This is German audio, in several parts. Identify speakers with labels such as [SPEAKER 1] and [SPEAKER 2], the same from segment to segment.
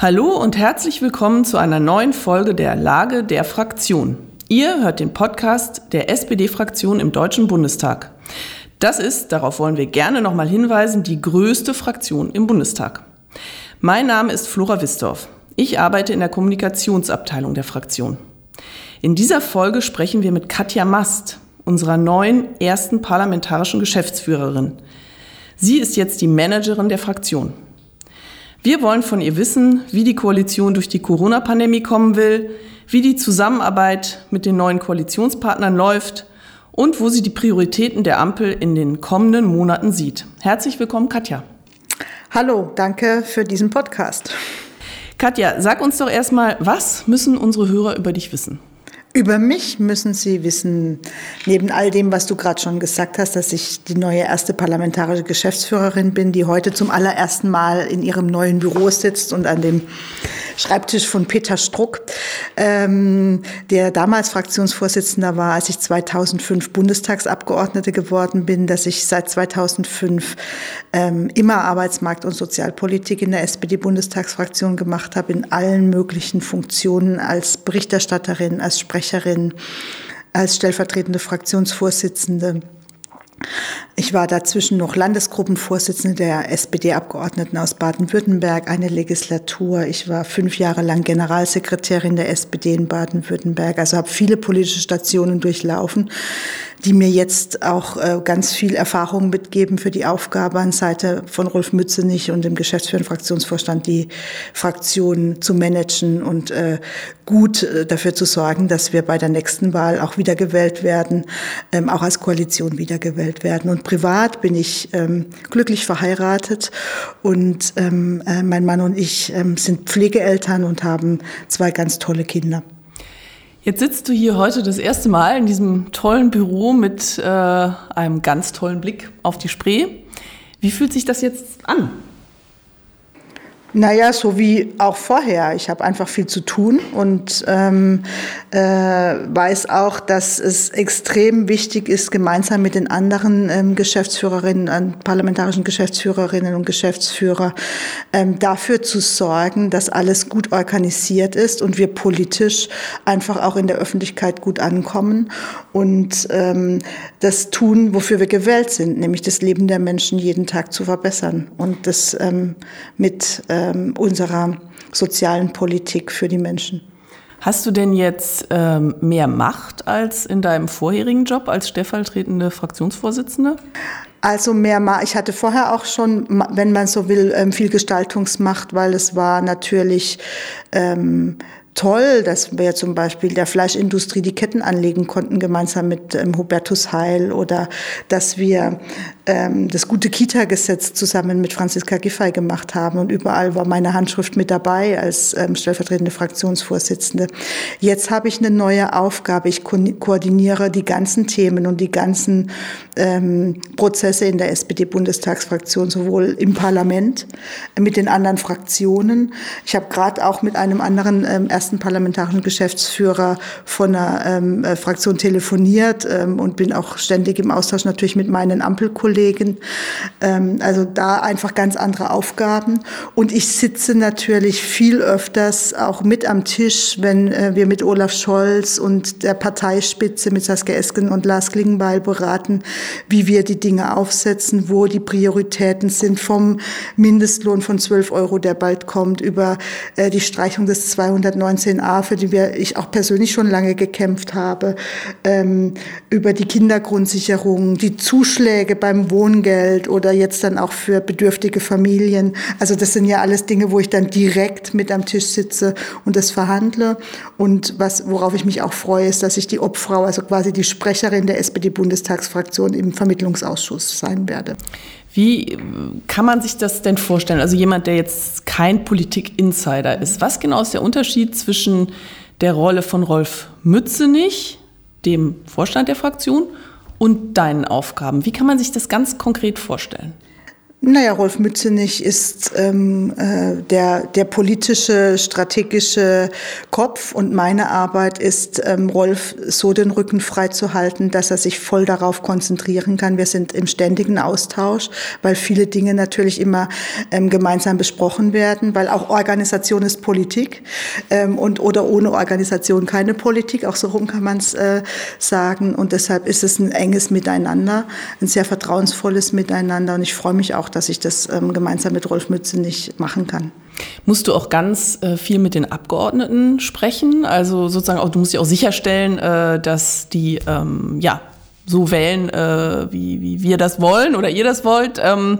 [SPEAKER 1] Hallo und herzlich willkommen zu einer neuen Folge der Lage der Fraktion. Ihr hört den Podcast der SPD-Fraktion im Deutschen Bundestag. Das ist, darauf wollen wir gerne nochmal hinweisen, die größte Fraktion im Bundestag. Mein Name ist Flora Wistorf. Ich arbeite in der Kommunikationsabteilung der Fraktion. In dieser Folge sprechen wir mit Katja Mast, unserer neuen ersten parlamentarischen Geschäftsführerin. Sie ist jetzt die Managerin der Fraktion. Wir wollen von ihr wissen, wie die Koalition durch die Corona-Pandemie kommen will, wie die Zusammenarbeit mit den neuen Koalitionspartnern läuft und wo sie die Prioritäten der Ampel in den kommenden Monaten sieht. Herzlich willkommen, Katja.
[SPEAKER 2] Hallo, danke für diesen Podcast.
[SPEAKER 1] Katja, sag uns doch erstmal, was müssen unsere Hörer über dich wissen?
[SPEAKER 2] Über mich müssen Sie wissen, neben all dem, was du gerade schon gesagt hast, dass ich die neue erste parlamentarische Geschäftsführerin bin, die heute zum allerersten Mal in ihrem neuen Büro sitzt und an dem Schreibtisch von Peter Struck, ähm, der damals Fraktionsvorsitzender war, als ich 2005 Bundestagsabgeordnete geworden bin, dass ich seit 2005 ähm, immer Arbeitsmarkt- und Sozialpolitik in der SPD-Bundestagsfraktion gemacht habe, in allen möglichen Funktionen als Berichterstatterin, als Sprecherin, als stellvertretende Fraktionsvorsitzende. Ich war dazwischen noch Landesgruppenvorsitzende der SPD-Abgeordneten aus Baden-Württemberg, eine Legislatur. Ich war fünf Jahre lang Generalsekretärin der SPD in Baden-Württemberg, also habe viele politische Stationen durchlaufen die mir jetzt auch äh, ganz viel Erfahrung mitgeben für die Aufgabe an Seite von Rolf Mützenich und dem geschäftsführenden Fraktionsvorstand, die Fraktion zu managen und äh, gut äh, dafür zu sorgen, dass wir bei der nächsten Wahl auch wiedergewählt werden, ähm, auch als Koalition wiedergewählt werden. Und privat bin ich ähm, glücklich verheiratet und ähm, äh, mein Mann und ich ähm, sind Pflegeeltern und haben zwei ganz tolle Kinder.
[SPEAKER 1] Jetzt sitzt du hier heute das erste Mal in diesem tollen Büro mit äh, einem ganz tollen Blick auf die Spree. Wie fühlt sich das jetzt an?
[SPEAKER 2] Naja, so wie auch vorher. Ich habe einfach viel zu tun und ähm, äh, weiß auch, dass es extrem wichtig ist, gemeinsam mit den anderen ähm, Geschäftsführerinnen, parlamentarischen Geschäftsführerinnen und Geschäftsführer ähm, dafür zu sorgen, dass alles gut organisiert ist und wir politisch einfach auch in der Öffentlichkeit gut ankommen und ähm, das tun, wofür wir gewählt sind, nämlich das Leben der Menschen jeden Tag zu verbessern und das ähm, mit äh, ähm, unserer sozialen Politik für die Menschen.
[SPEAKER 1] Hast du denn jetzt ähm, mehr Macht als in deinem vorherigen Job als stellvertretende Fraktionsvorsitzende?
[SPEAKER 2] Also mehr, Ma ich hatte vorher auch schon, wenn man so will, ähm, viel Gestaltungsmacht, weil es war natürlich ähm, toll, dass wir zum Beispiel der Fleischindustrie die Ketten anlegen konnten, gemeinsam mit ähm, Hubertus Heil, oder dass wir ähm, das gute Kita-Gesetz zusammen mit Franziska Giffey gemacht haben. Und überall war meine Handschrift mit dabei als ähm, stellvertretende Fraktionsvorsitzende. Jetzt habe ich eine neue Aufgabe. Ich ko koordiniere die ganzen Themen und die ganzen ähm, Prozesse in der SPD-Bundestagsfraktion, sowohl im Parlament äh, mit den anderen Fraktionen. Ich habe gerade auch mit einem anderen ähm, ersten parlamentarischen Geschäftsführer von einer ähm, äh, Fraktion telefoniert ähm, und bin auch ständig im Austausch natürlich mit meinen Ampelkollegen. Ähm, also da einfach ganz andere Aufgaben. Und ich sitze natürlich viel öfters auch mit am Tisch, wenn äh, wir mit Olaf Scholz und der Parteispitze mit Saskia Esken und Lars Klingbeil beraten, wie wir die Dinge aufsetzen, wo die Prioritäten sind vom Mindestlohn von 12 Euro, der bald kommt, über äh, die Streichung des 290 19a, für die wir, ich auch persönlich schon lange gekämpft habe, ähm, über die Kindergrundsicherung, die Zuschläge beim Wohngeld oder jetzt dann auch für bedürftige Familien. Also das sind ja alles Dinge, wo ich dann direkt mit am Tisch sitze und das verhandle. Und was, worauf ich mich auch freue, ist, dass ich die Obfrau, also quasi die Sprecherin der SPD-Bundestagsfraktion im Vermittlungsausschuss sein werde.
[SPEAKER 1] Wie kann man sich das denn vorstellen? Also jemand, der jetzt kein Politik-Insider ist, was genau ist der Unterschied zwischen der Rolle von Rolf Mützenich, dem Vorstand der Fraktion, und deinen Aufgaben? Wie kann man sich das ganz konkret vorstellen?
[SPEAKER 2] Naja, Rolf Mützenich ist ähm, äh, der, der politische, strategische Kopf und meine Arbeit ist, ähm, Rolf so den Rücken frei zu halten, dass er sich voll darauf konzentrieren kann. Wir sind im ständigen Austausch, weil viele Dinge natürlich immer ähm, gemeinsam besprochen werden, weil auch Organisation ist Politik ähm, und oder ohne Organisation keine Politik, auch so rum kann man es äh, sagen. Und deshalb ist es ein enges Miteinander, ein sehr vertrauensvolles Miteinander und ich freue mich auch, dass ich das ähm, gemeinsam mit Rolf Mütze nicht machen kann.
[SPEAKER 1] Musst du auch ganz äh, viel mit den Abgeordneten sprechen? Also sozusagen auch, du musst ja auch sicherstellen, äh, dass die ähm, ja so wählen, äh, wie, wie wir das wollen oder ihr das wollt. Ähm,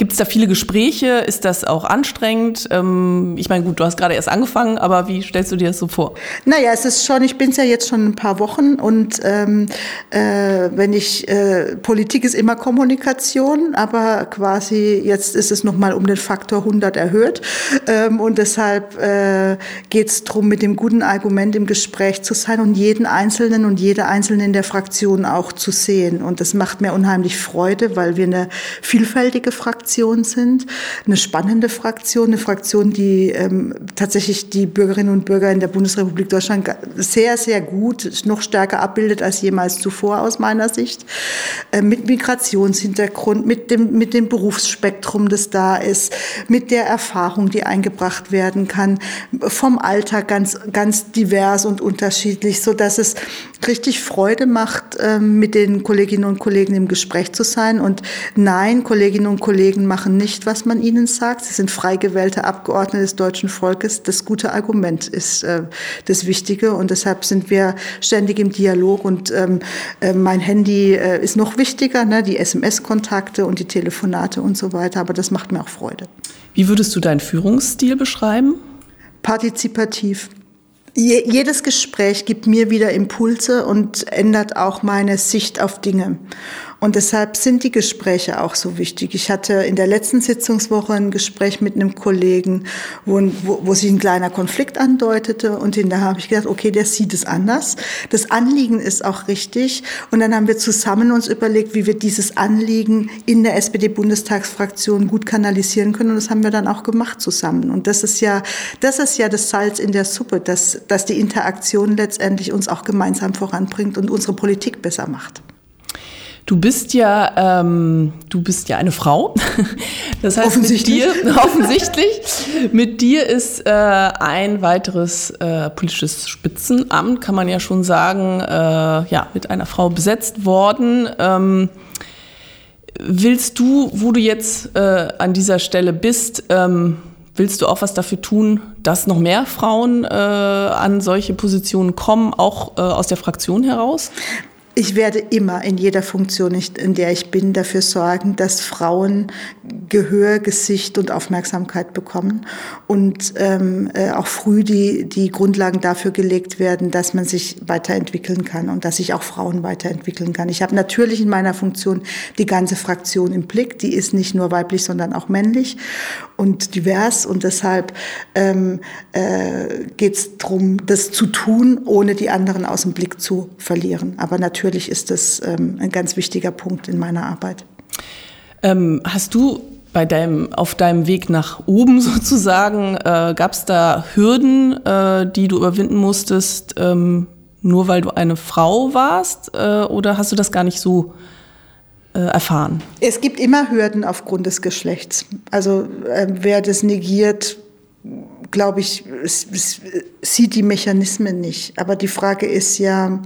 [SPEAKER 1] Gibt es da viele Gespräche? Ist das auch anstrengend? Ähm, ich meine, gut, du hast gerade erst angefangen, aber wie stellst du dir das so vor?
[SPEAKER 2] Naja, es ist schon, ich bin es ja jetzt schon ein paar Wochen und ähm, äh, wenn ich, äh, Politik ist immer Kommunikation, aber quasi jetzt ist es nochmal um den Faktor 100 erhöht ähm, und deshalb äh, geht es darum, mit dem guten Argument im Gespräch zu sein und jeden Einzelnen und jede Einzelne in der Fraktion auch zu sehen und das macht mir unheimlich Freude, weil wir eine vielfältige Fraktion Fraktion sind, eine spannende Fraktion, eine Fraktion, die ähm, tatsächlich die Bürgerinnen und Bürger in der Bundesrepublik Deutschland sehr, sehr gut, noch stärker abbildet als jemals zuvor aus meiner Sicht, äh, mit Migrationshintergrund, mit dem, mit dem Berufsspektrum, das da ist, mit der Erfahrung, die eingebracht werden kann, vom Alter ganz, ganz divers und unterschiedlich, so dass es richtig Freude macht, äh, mit den Kolleginnen und Kollegen im Gespräch zu sein. Und nein, Kolleginnen und Kollegen Kollegen machen nicht, was man ihnen sagt. Sie sind frei gewählte Abgeordnete des deutschen Volkes. Das gute Argument ist äh, das Wichtige und deshalb sind wir ständig im Dialog und ähm, äh, mein Handy äh, ist noch wichtiger, ne? die SMS-Kontakte und die Telefonate und so weiter, aber das macht mir auch Freude.
[SPEAKER 1] Wie würdest du deinen Führungsstil beschreiben?
[SPEAKER 2] Partizipativ. Je, jedes Gespräch gibt mir wieder Impulse und ändert auch meine Sicht auf Dinge. Und deshalb sind die Gespräche auch so wichtig. Ich hatte in der letzten Sitzungswoche ein Gespräch mit einem Kollegen, wo, wo, wo sich ein kleiner Konflikt andeutete. Und da habe ich gedacht, okay, der sieht es anders. Das Anliegen ist auch richtig. Und dann haben wir zusammen uns überlegt, wie wir dieses Anliegen in der SPD-Bundestagsfraktion gut kanalisieren können. Und das haben wir dann auch gemacht zusammen. Und das ist ja, das ist ja das Salz in der Suppe, dass, dass die Interaktion letztendlich uns auch gemeinsam voranbringt und unsere Politik besser macht.
[SPEAKER 1] Du bist ja, ähm, du bist ja eine Frau. Das heißt, offensichtlich. mit dir, offensichtlich, mit dir ist äh, ein weiteres äh, politisches Spitzenamt, kann man ja schon sagen, äh, ja, mit einer Frau besetzt worden. Ähm, willst du, wo du jetzt äh, an dieser Stelle bist, ähm, willst du auch was dafür tun, dass noch mehr Frauen äh, an solche Positionen kommen, auch äh, aus der Fraktion heraus?
[SPEAKER 2] Ich werde immer in jeder Funktion, in der ich bin, dafür sorgen, dass Frauen Gehör, Gesicht und Aufmerksamkeit bekommen und ähm, äh, auch früh die, die Grundlagen dafür gelegt werden, dass man sich weiterentwickeln kann und dass sich auch Frauen weiterentwickeln kann. Ich habe natürlich in meiner Funktion die ganze Fraktion im Blick. Die ist nicht nur weiblich, sondern auch männlich und divers und deshalb ähm, äh, geht es darum, das zu tun, ohne die anderen aus dem Blick zu verlieren. Aber natürlich natürlich ist das ähm, ein ganz wichtiger Punkt in meiner Arbeit.
[SPEAKER 1] Ähm, hast du bei deinem, auf deinem Weg nach oben sozusagen, äh, gab es da Hürden, äh, die du überwinden musstest, ähm, nur weil du eine Frau warst? Äh, oder hast du das gar nicht so äh, erfahren?
[SPEAKER 2] Es gibt immer Hürden aufgrund des Geschlechts. Also ähm, wer das negiert, glaube ich, es, es sieht die Mechanismen nicht. Aber die Frage ist ja,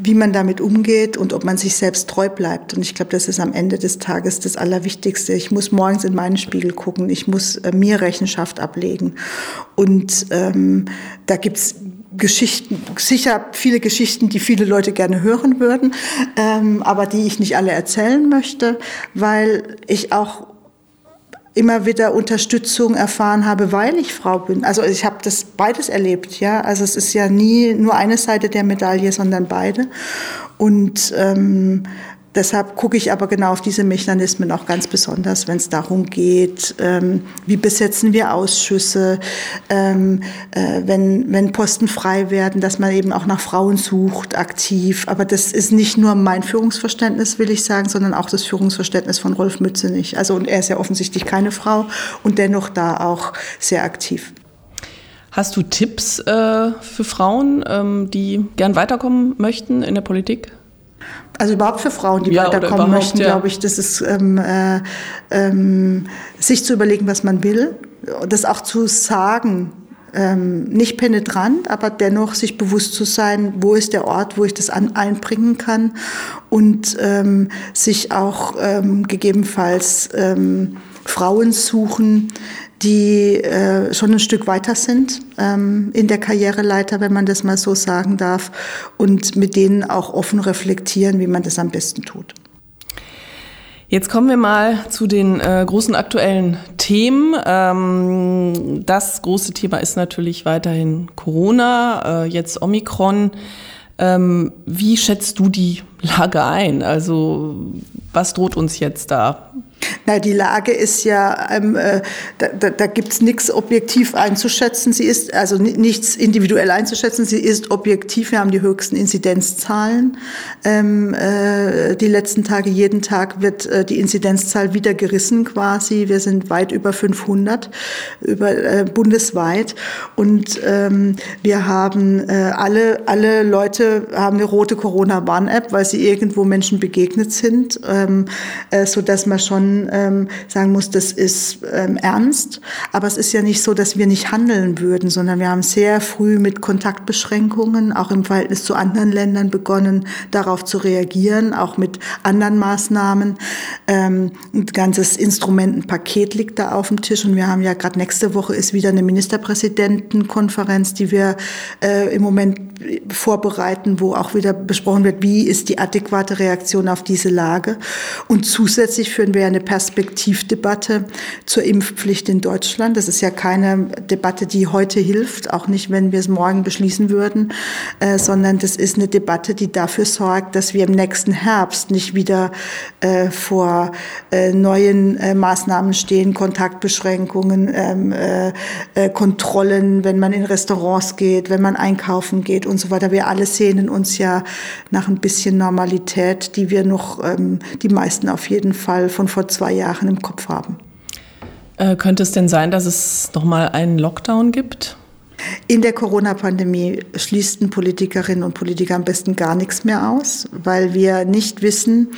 [SPEAKER 2] wie man damit umgeht und ob man sich selbst treu bleibt. Und ich glaube, das ist am Ende des Tages das Allerwichtigste. Ich muss morgens in meinen Spiegel gucken, ich muss äh, mir Rechenschaft ablegen. Und ähm, da gibt's Geschichten, sicher viele Geschichten, die viele Leute gerne hören würden, ähm, aber die ich nicht alle erzählen möchte, weil ich auch immer wieder Unterstützung erfahren habe, weil ich Frau bin. Also ich habe das beides erlebt, ja. Also es ist ja nie nur eine Seite der Medaille, sondern beide. Und ähm, deshalb gucke ich aber genau auf diese Mechanismen auch ganz besonders, wenn es darum geht, ähm, wie besetzen wir Ausschüsse, ähm, äh, wenn, wenn Posten frei werden, dass man eben auch nach Frauen sucht, aktiv. Aber das ist nicht nur mein Führungsverständnis, will ich sagen, sondern auch das Führungsverständnis von Rolf Mützenich. Also und er ist ja offensichtlich keine Frau und dennoch da auch sehr aktiv.
[SPEAKER 1] Hast du Tipps äh, für Frauen, ähm, die gern weiterkommen möchten in der Politik?
[SPEAKER 2] Also überhaupt für Frauen, die ja, weiterkommen möchten, ja. glaube ich, das ist ähm, äh, ähm, sich zu überlegen, was man will, das auch zu sagen, ähm, nicht penetrant, aber dennoch sich bewusst zu sein, wo ist der Ort, wo ich das an, einbringen kann und ähm, sich auch ähm, gegebenenfalls ähm, Frauen suchen, die äh, schon ein Stück weiter sind ähm, in der Karriereleiter, wenn man das mal so sagen darf, und mit denen auch offen reflektieren, wie man das am besten tut.
[SPEAKER 1] Jetzt kommen wir mal zu den äh, großen aktuellen Themen. Ähm, das große Thema ist natürlich weiterhin Corona, äh, jetzt Omikron. Ähm, wie schätzt du die Lage ein? Also was droht uns jetzt da?
[SPEAKER 2] Na, die Lage ist ja, ähm, äh, da, da, da gibt es nichts objektiv einzuschätzen. Sie ist also nichts individuell einzuschätzen. Sie ist objektiv. Wir haben die höchsten Inzidenzzahlen. Ähm, äh, die letzten Tage, jeden Tag wird äh, die Inzidenzzahl wieder gerissen quasi. Wir sind weit über 500 über, äh, bundesweit. Und ähm, wir haben äh, alle, alle Leute haben eine rote Corona-Warn-App, weil sie irgendwo Menschen begegnet sind, ähm, äh, sodass man schon ähm, sagen muss, das ist ähm, ernst. Aber es ist ja nicht so, dass wir nicht handeln würden, sondern wir haben sehr früh mit Kontaktbeschränkungen, auch im Verhältnis zu anderen Ländern begonnen, darauf zu reagieren, auch mit anderen Maßnahmen. Ähm, ein ganzes Instrumentenpaket liegt da auf dem Tisch und wir haben ja gerade nächste Woche ist wieder eine Ministerpräsidentenkonferenz, die wir äh, im Moment vorbereiten, wo auch wieder besprochen wird, wie ist die adäquate Reaktion auf diese Lage. Und zusätzlich führen wir eine Perspektivdebatte zur Impfpflicht in Deutschland. Das ist ja keine Debatte, die heute hilft, auch nicht, wenn wir es morgen beschließen würden, äh, sondern das ist eine Debatte, die dafür sorgt, dass wir im nächsten Herbst nicht wieder äh, vor äh, neuen äh, Maßnahmen stehen, Kontaktbeschränkungen, ähm, äh, äh, Kontrollen, wenn man in Restaurants geht, wenn man einkaufen geht und so weiter. Wir alle sehnen uns ja nach ein bisschen Normalität, die wir noch, ähm, die meisten auf jeden Fall von vor zwei Jahren im Kopf haben.
[SPEAKER 1] Äh, könnte es denn sein, dass es nochmal einen Lockdown gibt?
[SPEAKER 2] In der Corona-Pandemie schließen Politikerinnen und Politiker am besten gar nichts mehr aus, weil wir nicht wissen,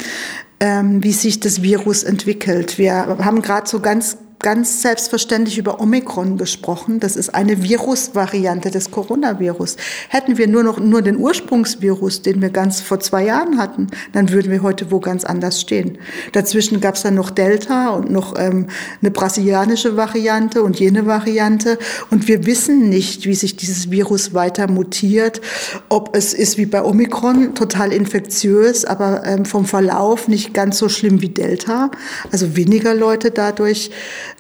[SPEAKER 2] ähm, wie sich das Virus entwickelt. Wir haben gerade so ganz ganz selbstverständlich über Omikron gesprochen. Das ist eine Virusvariante des Coronavirus. Hätten wir nur noch nur den Ursprungsvirus, den wir ganz vor zwei Jahren hatten, dann würden wir heute wo ganz anders stehen. Dazwischen gab es dann noch Delta und noch ähm, eine brasilianische Variante und jene Variante. Und wir wissen nicht, wie sich dieses Virus weiter mutiert. Ob es ist wie bei Omikron, total infektiös, aber ähm, vom Verlauf nicht ganz so schlimm wie Delta. Also weniger Leute dadurch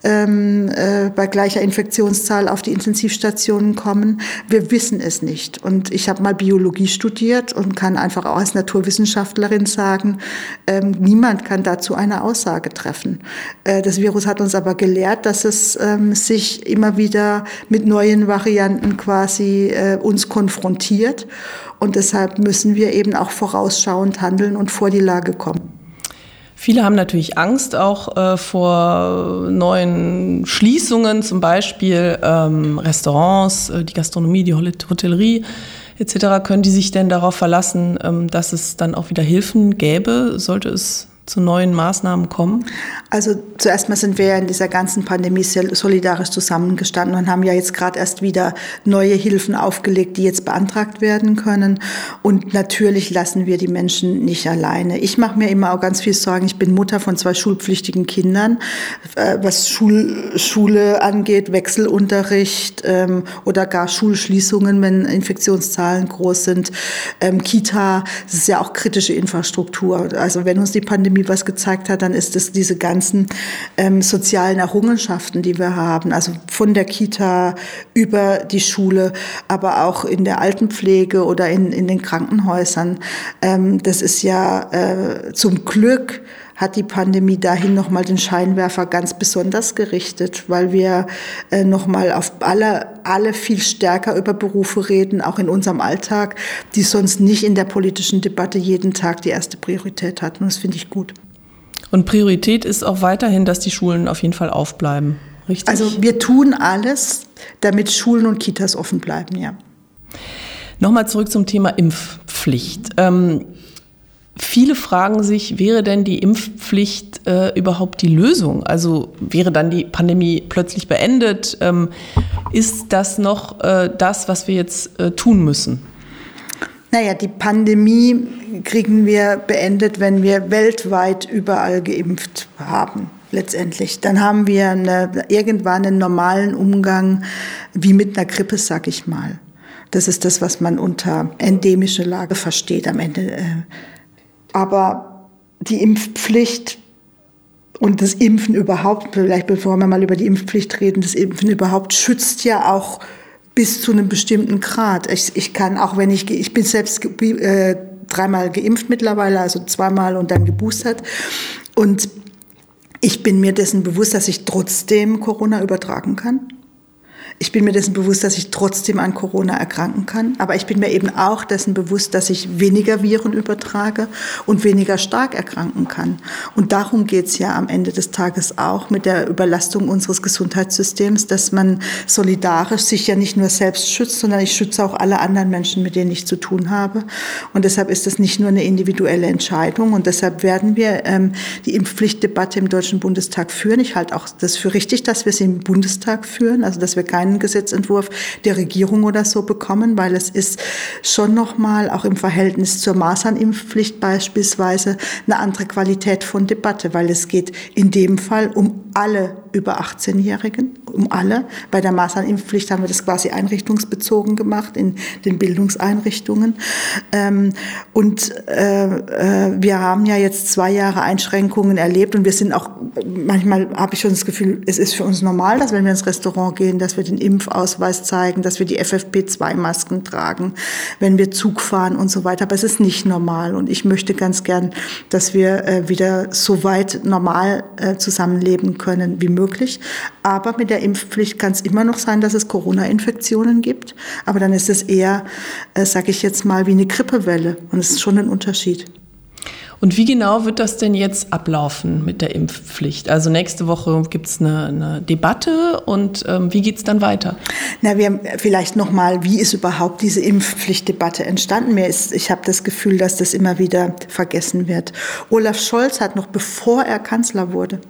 [SPEAKER 2] ähm, äh, bei gleicher Infektionszahl auf die Intensivstationen kommen. Wir wissen es nicht. Und ich habe mal Biologie studiert und kann einfach auch als Naturwissenschaftlerin sagen, ähm, niemand kann dazu eine Aussage treffen. Äh, das Virus hat uns aber gelehrt, dass es ähm, sich immer wieder mit neuen Varianten quasi äh, uns konfrontiert. Und deshalb müssen wir eben auch vorausschauend handeln und vor die Lage kommen.
[SPEAKER 1] Viele haben natürlich Angst auch äh, vor neuen Schließungen, zum Beispiel ähm, Restaurants, äh, die Gastronomie, die Hotellerie etc. Können die sich denn darauf verlassen, ähm, dass es dann auch wieder Hilfen gäbe, sollte es zu neuen Maßnahmen kommen?
[SPEAKER 2] Also zuerst mal sind wir ja in dieser ganzen Pandemie solidarisch zusammengestanden und haben ja jetzt gerade erst wieder neue Hilfen aufgelegt, die jetzt beantragt werden können. Und natürlich lassen wir die Menschen nicht alleine. Ich mache mir immer auch ganz viel Sorgen. Ich bin Mutter von zwei schulpflichtigen Kindern. Äh, was Schul Schule angeht, Wechselunterricht ähm, oder gar Schulschließungen, wenn Infektionszahlen groß sind. Ähm, Kita, das ist ja auch kritische Infrastruktur. Also wenn uns die Pandemie Pandemie was gezeigt hat, dann ist es diese ganzen ähm, sozialen Errungenschaften, die wir haben. Also von der Kita über die Schule, aber auch in der Altenpflege oder in, in den Krankenhäusern. Ähm, das ist ja äh, zum Glück hat die Pandemie dahin nochmal den Scheinwerfer ganz besonders gerichtet, weil wir äh, nochmal auf alle, alle viel stärker über Berufe reden, auch in unserem Alltag, die sonst nicht in der politischen Debatte jeden Tag die erste Priorität hatten. Und das finde ich gut.
[SPEAKER 1] Und Priorität ist auch weiterhin, dass die Schulen auf jeden Fall aufbleiben. Richtig?
[SPEAKER 2] Also wir tun alles, damit Schulen und Kitas offen bleiben, ja.
[SPEAKER 1] Nochmal zurück zum Thema Impfpflicht. Ähm, Viele fragen sich, wäre denn die Impfpflicht äh, überhaupt die Lösung? Also wäre dann die Pandemie plötzlich beendet? Ähm, ist das noch äh, das, was wir jetzt äh, tun müssen?
[SPEAKER 2] Naja, die Pandemie kriegen wir beendet, wenn wir weltweit überall geimpft haben letztendlich. Dann haben wir eine, irgendwann einen normalen Umgang wie mit einer Grippe, sag ich mal. Das ist das, was man unter endemische Lage versteht am Ende äh, aber die Impfpflicht und das Impfen überhaupt, vielleicht bevor wir mal über die Impfpflicht reden, das Impfen überhaupt schützt ja auch bis zu einem bestimmten Grad. Ich, ich kann auch, wenn ich, ich bin selbst äh, dreimal geimpft mittlerweile, also zweimal und dann geboostert. Und ich bin mir dessen bewusst, dass ich trotzdem Corona übertragen kann. Ich bin mir dessen bewusst, dass ich trotzdem an Corona erkranken kann. Aber ich bin mir eben auch dessen bewusst, dass ich weniger Viren übertrage und weniger stark erkranken kann. Und darum geht es ja am Ende des Tages auch mit der Überlastung unseres Gesundheitssystems, dass man solidarisch sich ja nicht nur selbst schützt, sondern ich schütze auch alle anderen Menschen, mit denen ich zu tun habe. Und deshalb ist das nicht nur eine individuelle Entscheidung. Und deshalb werden wir ähm, die Impfpflichtdebatte im Deutschen Bundestag führen. Ich halte auch das für richtig, dass wir sie im Bundestag führen, also dass wir keine keinen Gesetzentwurf der Regierung oder so bekommen, weil es ist schon nochmal auch im Verhältnis zur Masernimpfpflicht beispielsweise eine andere Qualität von Debatte, weil es geht in dem Fall um alle über 18-Jährigen, um alle. Bei der Masernimpfpflicht haben wir das quasi einrichtungsbezogen gemacht in den Bildungseinrichtungen. Ähm, und äh, äh, wir haben ja jetzt zwei Jahre Einschränkungen erlebt und wir sind auch, manchmal habe ich schon das Gefühl, es ist für uns normal, dass wenn wir ins Restaurant gehen, dass wir den Impfausweis zeigen, dass wir die FFP2-Masken tragen, wenn wir Zug fahren und so weiter. Aber es ist nicht normal und ich möchte ganz gern, dass wir äh, wieder so weit normal zusammenleben können wie möglich. Aber mit der Impfpflicht kann es immer noch sein, dass es Corona-Infektionen gibt. Aber dann ist es eher, äh, sage ich jetzt mal, wie eine Grippewelle und es ist schon ein Unterschied.
[SPEAKER 1] Und wie genau wird das denn jetzt ablaufen mit der Impfpflicht? Also nächste Woche gibt es eine, eine, Debatte und ähm, wie geht es dann weiter?
[SPEAKER 2] Na, wir vielleicht noch mal, wie ist überhaupt diese Impfpflichtdebatte entstanden? Mir ist, ich habe das Gefühl, dass das immer wieder vergessen wird. Olaf Scholz hat noch bevor er Kanzler wurde,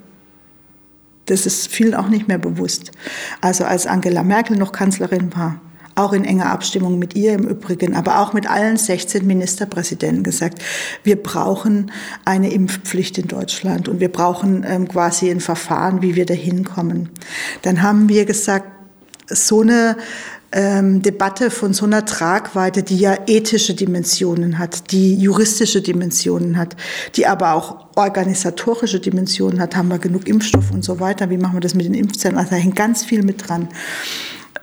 [SPEAKER 2] das ist vielen auch nicht mehr bewusst. Also als Angela Merkel noch Kanzlerin war, auch in enger Abstimmung mit ihr im Übrigen, aber auch mit allen 16 Ministerpräsidenten gesagt, wir brauchen eine Impfpflicht in Deutschland und wir brauchen ähm, quasi ein Verfahren, wie wir da hinkommen. Dann haben wir gesagt, so eine ähm, Debatte von so einer Tragweite, die ja ethische Dimensionen hat, die juristische Dimensionen hat, die aber auch organisatorische Dimensionen hat, haben wir genug Impfstoff und so weiter, wie machen wir das mit den Impfzellen, also da hängt ganz viel mit dran.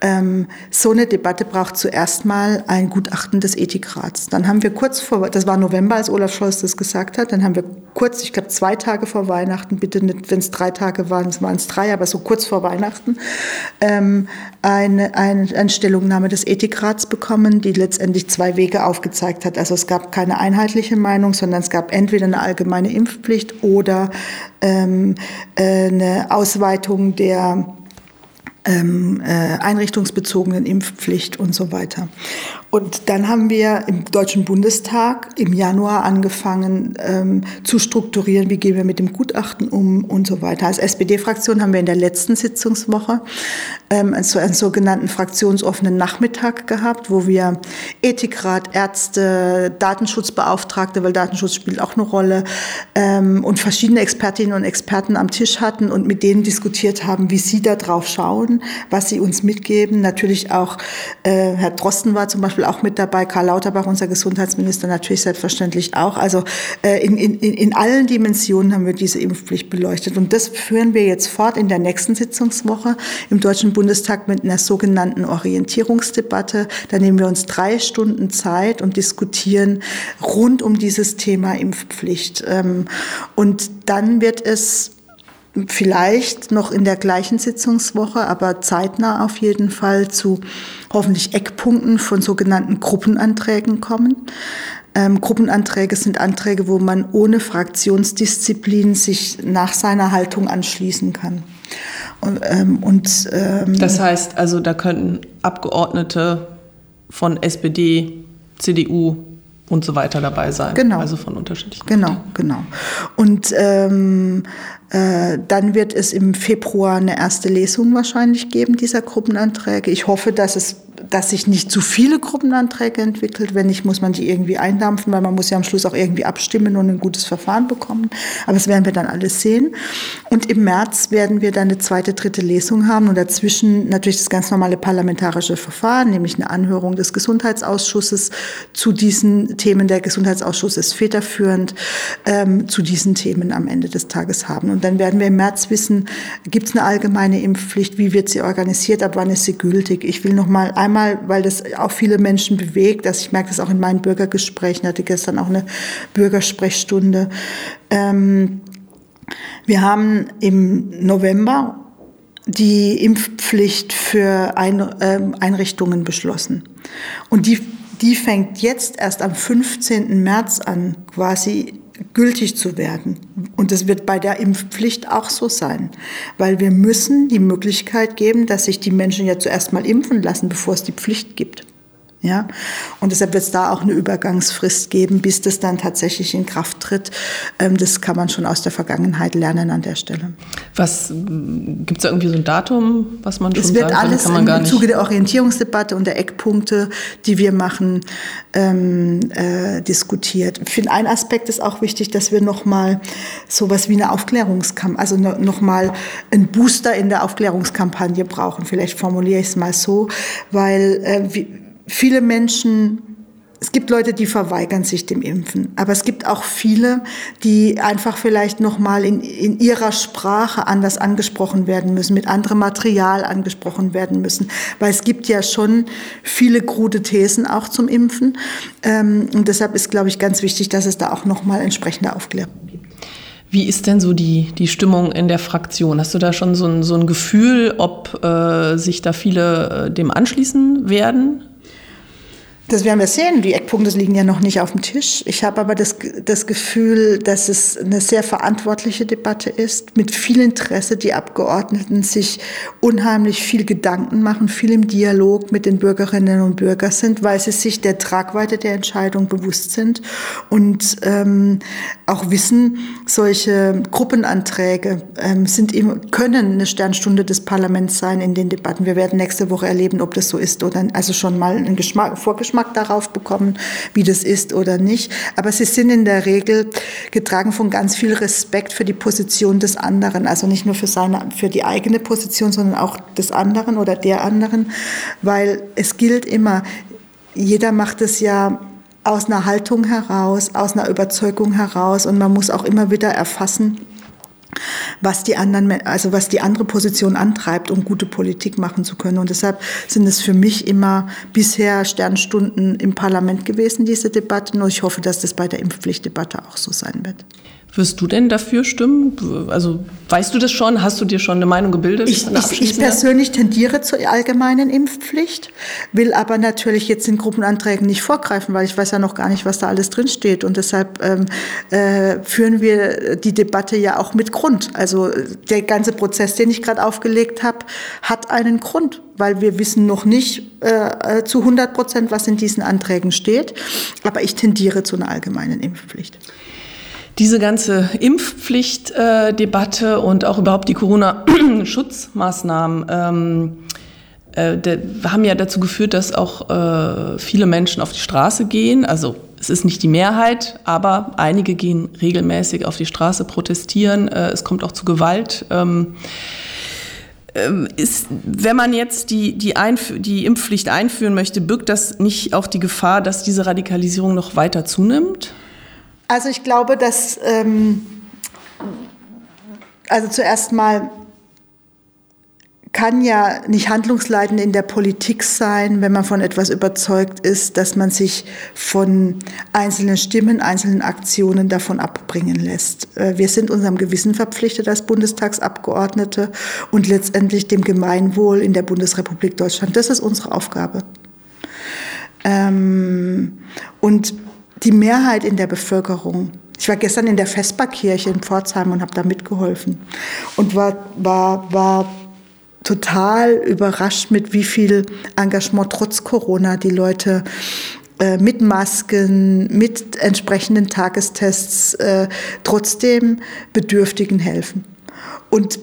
[SPEAKER 2] Ähm, so eine Debatte braucht zuerst mal ein Gutachten des Ethikrats. Dann haben wir kurz vor, das war November, als Olaf Scholz das gesagt hat, dann haben wir kurz, ich glaube zwei Tage vor Weihnachten, bitte nicht, wenn es drei Tage waren, waren es drei, aber so kurz vor Weihnachten, ähm, eine, eine, eine Stellungnahme des Ethikrats bekommen, die letztendlich zwei Wege aufgezeigt hat. Also es gab keine einheitliche Meinung, sondern es gab entweder eine allgemeine Impfpflicht oder ähm, äh, eine Ausweitung der ähm, äh, einrichtungsbezogenen Impfpflicht und so weiter. Und dann haben wir im Deutschen Bundestag im Januar angefangen ähm, zu strukturieren, wie gehen wir mit dem Gutachten um und so weiter. Als SPD-Fraktion haben wir in der letzten Sitzungswoche ähm, so einen sogenannten fraktionsoffenen Nachmittag gehabt, wo wir Ethikrat, Ärzte, Datenschutzbeauftragte, weil Datenschutz spielt auch eine Rolle, ähm, und verschiedene Expertinnen und Experten am Tisch hatten und mit denen diskutiert haben, wie sie da drauf schauen, was sie uns mitgeben. Natürlich auch äh, Herr Drosten war zum Beispiel Beispiel auch mit dabei, Karl Lauterbach, unser Gesundheitsminister, natürlich selbstverständlich auch. Also äh, in, in, in allen Dimensionen haben wir diese Impfpflicht beleuchtet. Und das führen wir jetzt fort in der nächsten Sitzungswoche im Deutschen Bundestag mit einer sogenannten Orientierungsdebatte. Da nehmen wir uns drei Stunden Zeit und diskutieren rund um dieses Thema Impfpflicht. Ähm, und dann wird es vielleicht noch in der gleichen Sitzungswoche, aber zeitnah auf jeden Fall zu hoffentlich Eckpunkten von sogenannten Gruppenanträgen kommen. Ähm, Gruppenanträge sind Anträge, wo man ohne Fraktionsdisziplin sich nach seiner Haltung anschließen kann.
[SPEAKER 1] Und, ähm, und ähm, das heißt, also da könnten Abgeordnete von SPD, CDU, und so weiter dabei sein.
[SPEAKER 2] Genau.
[SPEAKER 1] Also von unterschiedlichen.
[SPEAKER 2] Genau, Parteien. genau. Und ähm, äh, dann wird es im Februar eine erste Lesung wahrscheinlich geben dieser Gruppenanträge. Ich hoffe, dass es dass sich nicht zu viele Gruppenanträge entwickelt. Wenn nicht, muss man die irgendwie eindampfen, weil man muss ja am Schluss auch irgendwie abstimmen und ein gutes Verfahren bekommen. Aber das werden wir dann alles sehen. Und im März werden wir dann eine zweite, dritte Lesung haben und dazwischen natürlich das ganz normale parlamentarische Verfahren, nämlich eine Anhörung des Gesundheitsausschusses zu diesen Themen. Der Gesundheitsausschuss ist federführend ähm, zu diesen Themen am Ende des Tages haben. Und dann werden wir im März wissen, gibt es eine allgemeine Impfpflicht, wie wird sie organisiert, ab wann ist sie gültig. Ich will noch mal einmal, weil das auch viele Menschen bewegt, dass ich merke das auch in meinen Bürgergesprächen, ich hatte gestern auch eine Bürgersprechstunde. Ähm, wir haben im November die Impfpflicht für ähm, Einrichtungen beschlossen. Und die, die fängt jetzt erst am 15. März an, quasi gültig zu werden. Und das wird bei der Impfpflicht auch so sein, weil wir müssen die Möglichkeit geben, dass sich die Menschen ja zuerst mal impfen lassen, bevor es die Pflicht gibt. Ja? Und deshalb wird es da auch eine Übergangsfrist geben, bis das dann tatsächlich in Kraft tritt. Ähm, das kann man schon aus der Vergangenheit lernen an der Stelle.
[SPEAKER 1] Was gibt es da irgendwie so ein Datum, was man schon
[SPEAKER 2] Es wird alles kann, kann im Zuge der Orientierungsdebatte und der Eckpunkte, die wir machen, ähm, äh, diskutiert. Ich finde, ein Aspekt ist auch wichtig, dass wir nochmal sowas wie eine Aufklärungskampagne, also nochmal einen Booster in der Aufklärungskampagne brauchen. Vielleicht formuliere ich es mal so, weil äh, wie, viele Menschen es gibt Leute, die verweigern sich dem Impfen, aber es gibt auch viele, die einfach vielleicht noch mal in, in ihrer Sprache anders angesprochen werden müssen, mit anderem Material angesprochen werden müssen, weil es gibt ja schon viele krude Thesen auch zum Impfen ähm, und deshalb ist, glaube ich, ganz wichtig, dass es da auch noch mal entsprechende Aufklärung gibt.
[SPEAKER 1] Wie ist denn so die, die Stimmung in der Fraktion? Hast du da schon so ein, so ein Gefühl, ob äh, sich da viele äh, dem anschließen werden?
[SPEAKER 2] Das werden wir sehen. Die Eckpunkte liegen ja noch nicht auf dem Tisch. Ich habe aber das, das Gefühl, dass es eine sehr verantwortliche Debatte ist, mit viel Interesse. Die Abgeordneten sich unheimlich viel Gedanken machen, viel im Dialog mit den Bürgerinnen und Bürgern sind, weil sie sich der Tragweite der Entscheidung bewusst sind und ähm, auch wissen, solche Gruppenanträge ähm, sind eben, können eine Sternstunde des Parlaments sein in den Debatten. Wir werden nächste Woche erleben, ob das so ist oder also schon mal einen Geschmack, Vorgeschmack Geschmack darauf bekommen, wie das ist oder nicht. Aber sie sind in der Regel getragen von ganz viel Respekt für die Position des anderen. Also nicht nur für, seine, für die eigene Position, sondern auch des anderen oder der anderen. Weil es gilt immer, jeder macht es ja aus einer Haltung heraus, aus einer Überzeugung heraus und man muss auch immer wieder erfassen, was die anderen, also was die andere Position antreibt, um gute Politik machen zu können. Und deshalb sind es für mich immer bisher Sternstunden im Parlament gewesen, diese Debatten. Und ich hoffe, dass das bei der Impfpflichtdebatte auch so sein wird.
[SPEAKER 1] Wirst du denn dafür stimmen? Also weißt du das schon? Hast du dir schon eine Meinung gebildet?
[SPEAKER 2] Ich, ich, ich persönlich tendiere zur allgemeinen Impfpflicht, will aber natürlich jetzt in Gruppenanträgen nicht vorgreifen, weil ich weiß ja noch gar nicht, was da alles drinsteht. Und deshalb ähm, äh, führen wir die Debatte ja auch mit Grund. Also der ganze Prozess, den ich gerade aufgelegt habe, hat einen Grund weil wir wissen noch nicht äh, äh zu 100 Prozent, was in diesen Anträgen steht. Aber ich tendiere zu einer allgemeinen Impfpflicht.
[SPEAKER 1] Diese ganze Impfpflichtdebatte äh, und auch überhaupt die Corona-Schutzmaßnahmen ähm, äh, haben ja dazu geführt, dass auch äh, viele Menschen auf die Straße gehen. Also es ist nicht die Mehrheit, aber einige gehen regelmäßig auf die Straße protestieren. Äh, es kommt auch zu Gewalt. Ähm, ähm, ist, wenn man jetzt die, die, die Impfpflicht einführen möchte, birgt das nicht auch die Gefahr, dass diese Radikalisierung noch weiter zunimmt?
[SPEAKER 2] Also ich glaube, dass ähm, also zuerst mal kann ja nicht handlungsleitend in der Politik sein, wenn man von etwas überzeugt ist, dass man sich von einzelnen Stimmen, einzelnen Aktionen davon abbringen lässt. Äh, wir sind unserem Gewissen verpflichtet als Bundestagsabgeordnete und letztendlich dem Gemeinwohl in der Bundesrepublik Deutschland. Das ist unsere Aufgabe. Ähm, und die Mehrheit in der Bevölkerung ich war gestern in der Vesperkirche in Pforzheim und habe da mitgeholfen und war, war, war total überrascht, mit wie viel Engagement trotz Corona die Leute äh, mit Masken, mit entsprechenden Tagestests äh, trotzdem Bedürftigen helfen. Und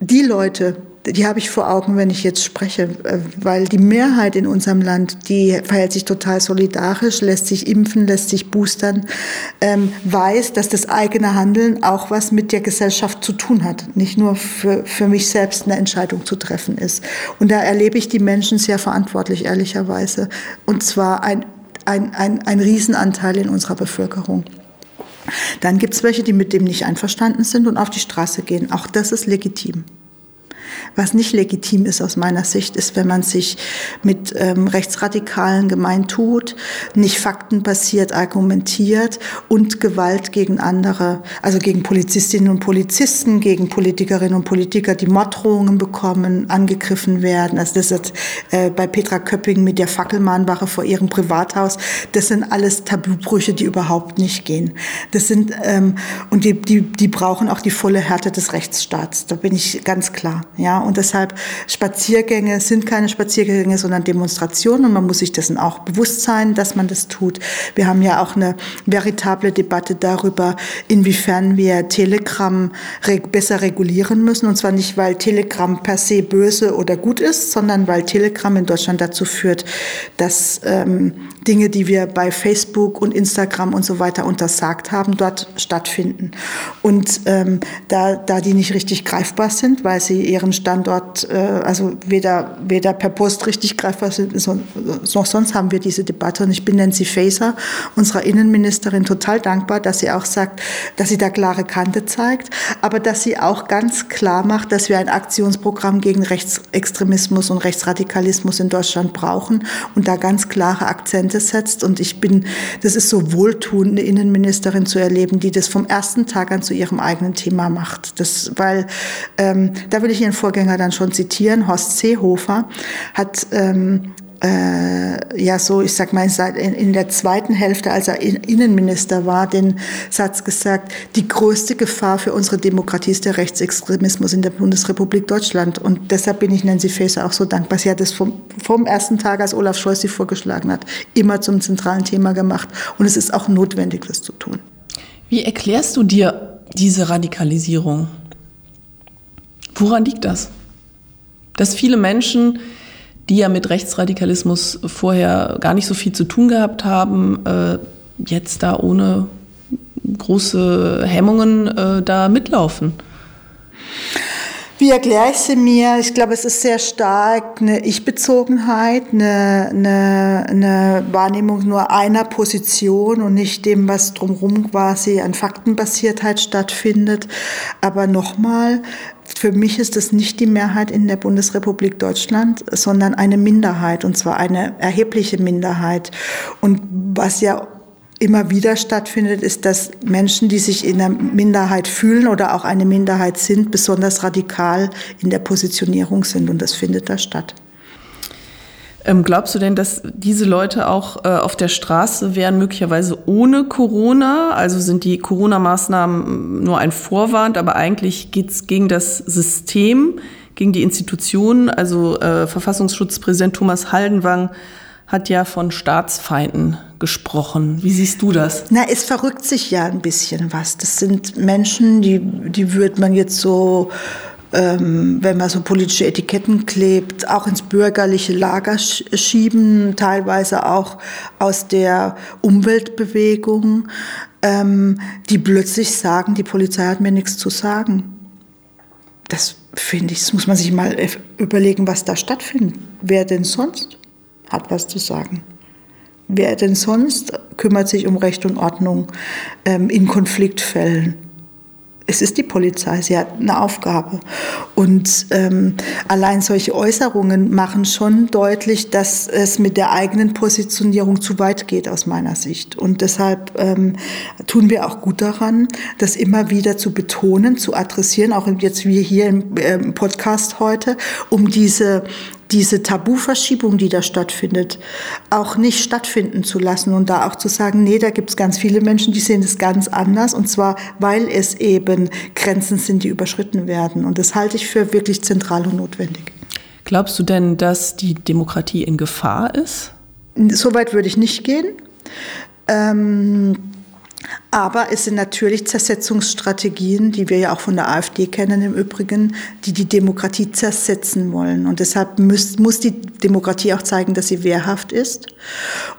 [SPEAKER 2] die Leute, die habe ich vor Augen, wenn ich jetzt spreche, äh, weil die Mehrheit in unserem Land, die verhält sich total solidarisch, lässt sich impfen, lässt sich boostern, ähm, weiß, dass das eigene Handeln auch was mit der Gesellschaft zu tun hat, nicht nur für, für mich selbst eine Entscheidung zu treffen ist. Und da erlebe ich die Menschen sehr verantwortlich, ehrlicherweise. Und zwar ein, ein, ein, ein Riesenanteil in unserer Bevölkerung. Dann gibt es welche, die mit dem nicht einverstanden sind und auf die Straße gehen. Auch das ist legitim. Was nicht legitim ist aus meiner Sicht, ist, wenn man sich mit ähm, Rechtsradikalen gemein tut, nicht faktenbasiert argumentiert und Gewalt gegen andere, also gegen Polizistinnen und Polizisten, gegen Politikerinnen und Politiker, die Morddrohungen bekommen, angegriffen werden. Also das ist äh, bei Petra Köpping mit der Fackelmahnwache vor ihrem Privathaus. Das sind alles Tabubrüche, die überhaupt nicht gehen. Das sind ähm, und die, die, die brauchen auch die volle Härte des Rechtsstaats. Da bin ich ganz klar. Ja, und deshalb Spaziergänge sind keine Spaziergänge, sondern Demonstrationen und man muss sich dessen auch bewusst sein, dass man das tut. Wir haben ja auch eine veritable Debatte darüber, inwiefern wir Telegram besser regulieren müssen und zwar nicht, weil Telegram per se böse oder gut ist, sondern weil Telegram in Deutschland dazu führt, dass ähm, Dinge, die wir bei Facebook und Instagram und so weiter untersagt haben, dort stattfinden. Und ähm, da, da die nicht richtig greifbar sind, weil sie ihren Standort, äh, also weder, weder per Post richtig greifbar sind, noch sonst haben wir diese Debatte. Und ich bin Nancy Faeser, unserer Innenministerin, total dankbar, dass sie auch sagt, dass sie da klare Kante zeigt, aber dass sie auch ganz klar macht, dass wir ein Aktionsprogramm gegen Rechtsextremismus und Rechtsradikalismus in Deutschland brauchen und da ganz klare Akzente setzt. Und ich bin, das ist so wohltuend, eine Innenministerin zu erleben, die das vom ersten Tag an zu ihrem eigenen Thema macht. Das, weil ähm, da will ich Ihren Vorgänger dann schon zitieren. Horst Seehofer hat ähm, äh, ja so, ich sag mal, in, der zweiten Hälfte, als er Innenminister war, den Satz gesagt, die größte Gefahr für unsere Demokratie ist der Rechtsextremismus in der Bundesrepublik Deutschland. Und deshalb bin ich Nancy Faeser auch so dankbar. Sie hat es vom, vom ersten Tag, als Olaf Scholz sie vorgeschlagen hat, immer zum zentralen Thema gemacht. Und es ist auch notwendig, das zu tun.
[SPEAKER 1] Wie erklärst du dir diese Radikalisierung? Woran liegt das? Dass viele Menschen, die ja mit Rechtsradikalismus vorher gar nicht so viel zu tun gehabt haben, äh, jetzt da ohne große Hemmungen äh, da mitlaufen.
[SPEAKER 2] Wie erkläre ich sie mir? Ich glaube, es ist sehr stark eine Ich-Bezogenheit, eine, eine, eine Wahrnehmung nur einer Position und nicht dem, was drumherum quasi an Faktenbasiertheit stattfindet. Aber nochmal, für mich ist es nicht die Mehrheit in der Bundesrepublik Deutschland, sondern eine Minderheit, und zwar eine erhebliche Minderheit. Und was ja immer wieder stattfindet, ist, dass Menschen, die sich in der Minderheit fühlen oder auch eine Minderheit sind, besonders radikal in der Positionierung sind. Und das findet da statt.
[SPEAKER 1] Ähm, glaubst du denn, dass diese Leute auch äh, auf der Straße wären, möglicherweise ohne Corona? Also sind die Corona-Maßnahmen nur ein Vorwand, aber eigentlich geht es gegen das System, gegen die Institutionen. Also äh, Verfassungsschutzpräsident Thomas Haldenwang hat ja von Staatsfeinden gesprochen. Wie siehst du das?
[SPEAKER 2] Na, es verrückt sich ja ein bisschen was. Das sind Menschen, die, die würde man jetzt so ähm, wenn man so politische Etiketten klebt, auch ins bürgerliche Lager schieben, teilweise auch aus der Umweltbewegung, ähm, die plötzlich sagen, die Polizei hat mir nichts zu sagen. das finde ich, das muss man sich mal überlegen, was da stattfindet. Wer denn sonst hat was zu sagen? Wer denn sonst kümmert sich um Recht und Ordnung ähm, in Konfliktfällen? Es ist die Polizei, sie hat eine Aufgabe. Und ähm, allein solche Äußerungen machen schon deutlich, dass es mit der eigenen Positionierung zu weit geht aus meiner Sicht. Und deshalb ähm, tun wir auch gut daran, das immer wieder zu betonen, zu adressieren, auch jetzt wir hier im, äh, im Podcast heute, um diese diese Tabuverschiebung, die da stattfindet, auch nicht stattfinden zu lassen und da auch zu sagen, nee, da gibt es ganz viele Menschen, die sehen es ganz anders und zwar, weil es eben Grenzen sind, die überschritten werden. Und das halte ich für wirklich zentral und notwendig.
[SPEAKER 1] Glaubst du denn, dass die Demokratie in Gefahr ist?
[SPEAKER 2] Soweit würde ich nicht gehen. Ähm, aber es sind natürlich Zersetzungsstrategien, die wir ja auch von der AfD kennen im Übrigen, die die Demokratie zersetzen wollen. Und deshalb muss, muss die Demokratie auch zeigen, dass sie wehrhaft ist.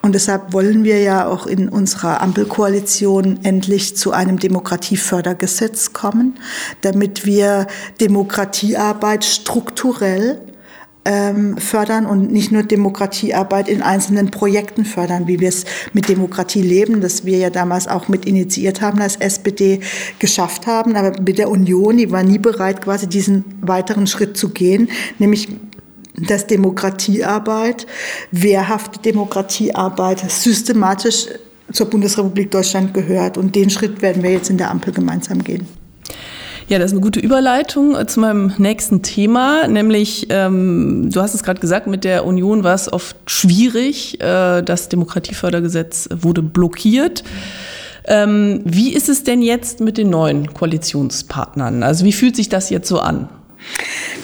[SPEAKER 2] Und deshalb wollen wir ja auch in unserer Ampelkoalition endlich zu einem Demokratiefördergesetz kommen, damit wir Demokratiearbeit strukturell ähm, fördern und nicht nur Demokratiearbeit in einzelnen Projekten fördern, wie wir es mit Demokratie leben, das wir ja damals auch mit initiiert haben, als SPD geschafft haben. Aber mit der Union, die war nie bereit, quasi diesen weiteren Schritt zu gehen, nämlich dass Demokratiearbeit, wehrhafte Demokratiearbeit systematisch zur Bundesrepublik Deutschland gehört. Und den Schritt werden wir jetzt in der Ampel gemeinsam gehen.
[SPEAKER 1] Ja, das ist eine gute Überleitung äh, zu meinem nächsten Thema, nämlich, ähm, du hast es gerade gesagt, mit der Union war es oft schwierig. Äh, das Demokratiefördergesetz wurde blockiert. Ähm, wie ist es denn jetzt mit den neuen Koalitionspartnern? Also wie fühlt sich das jetzt so an?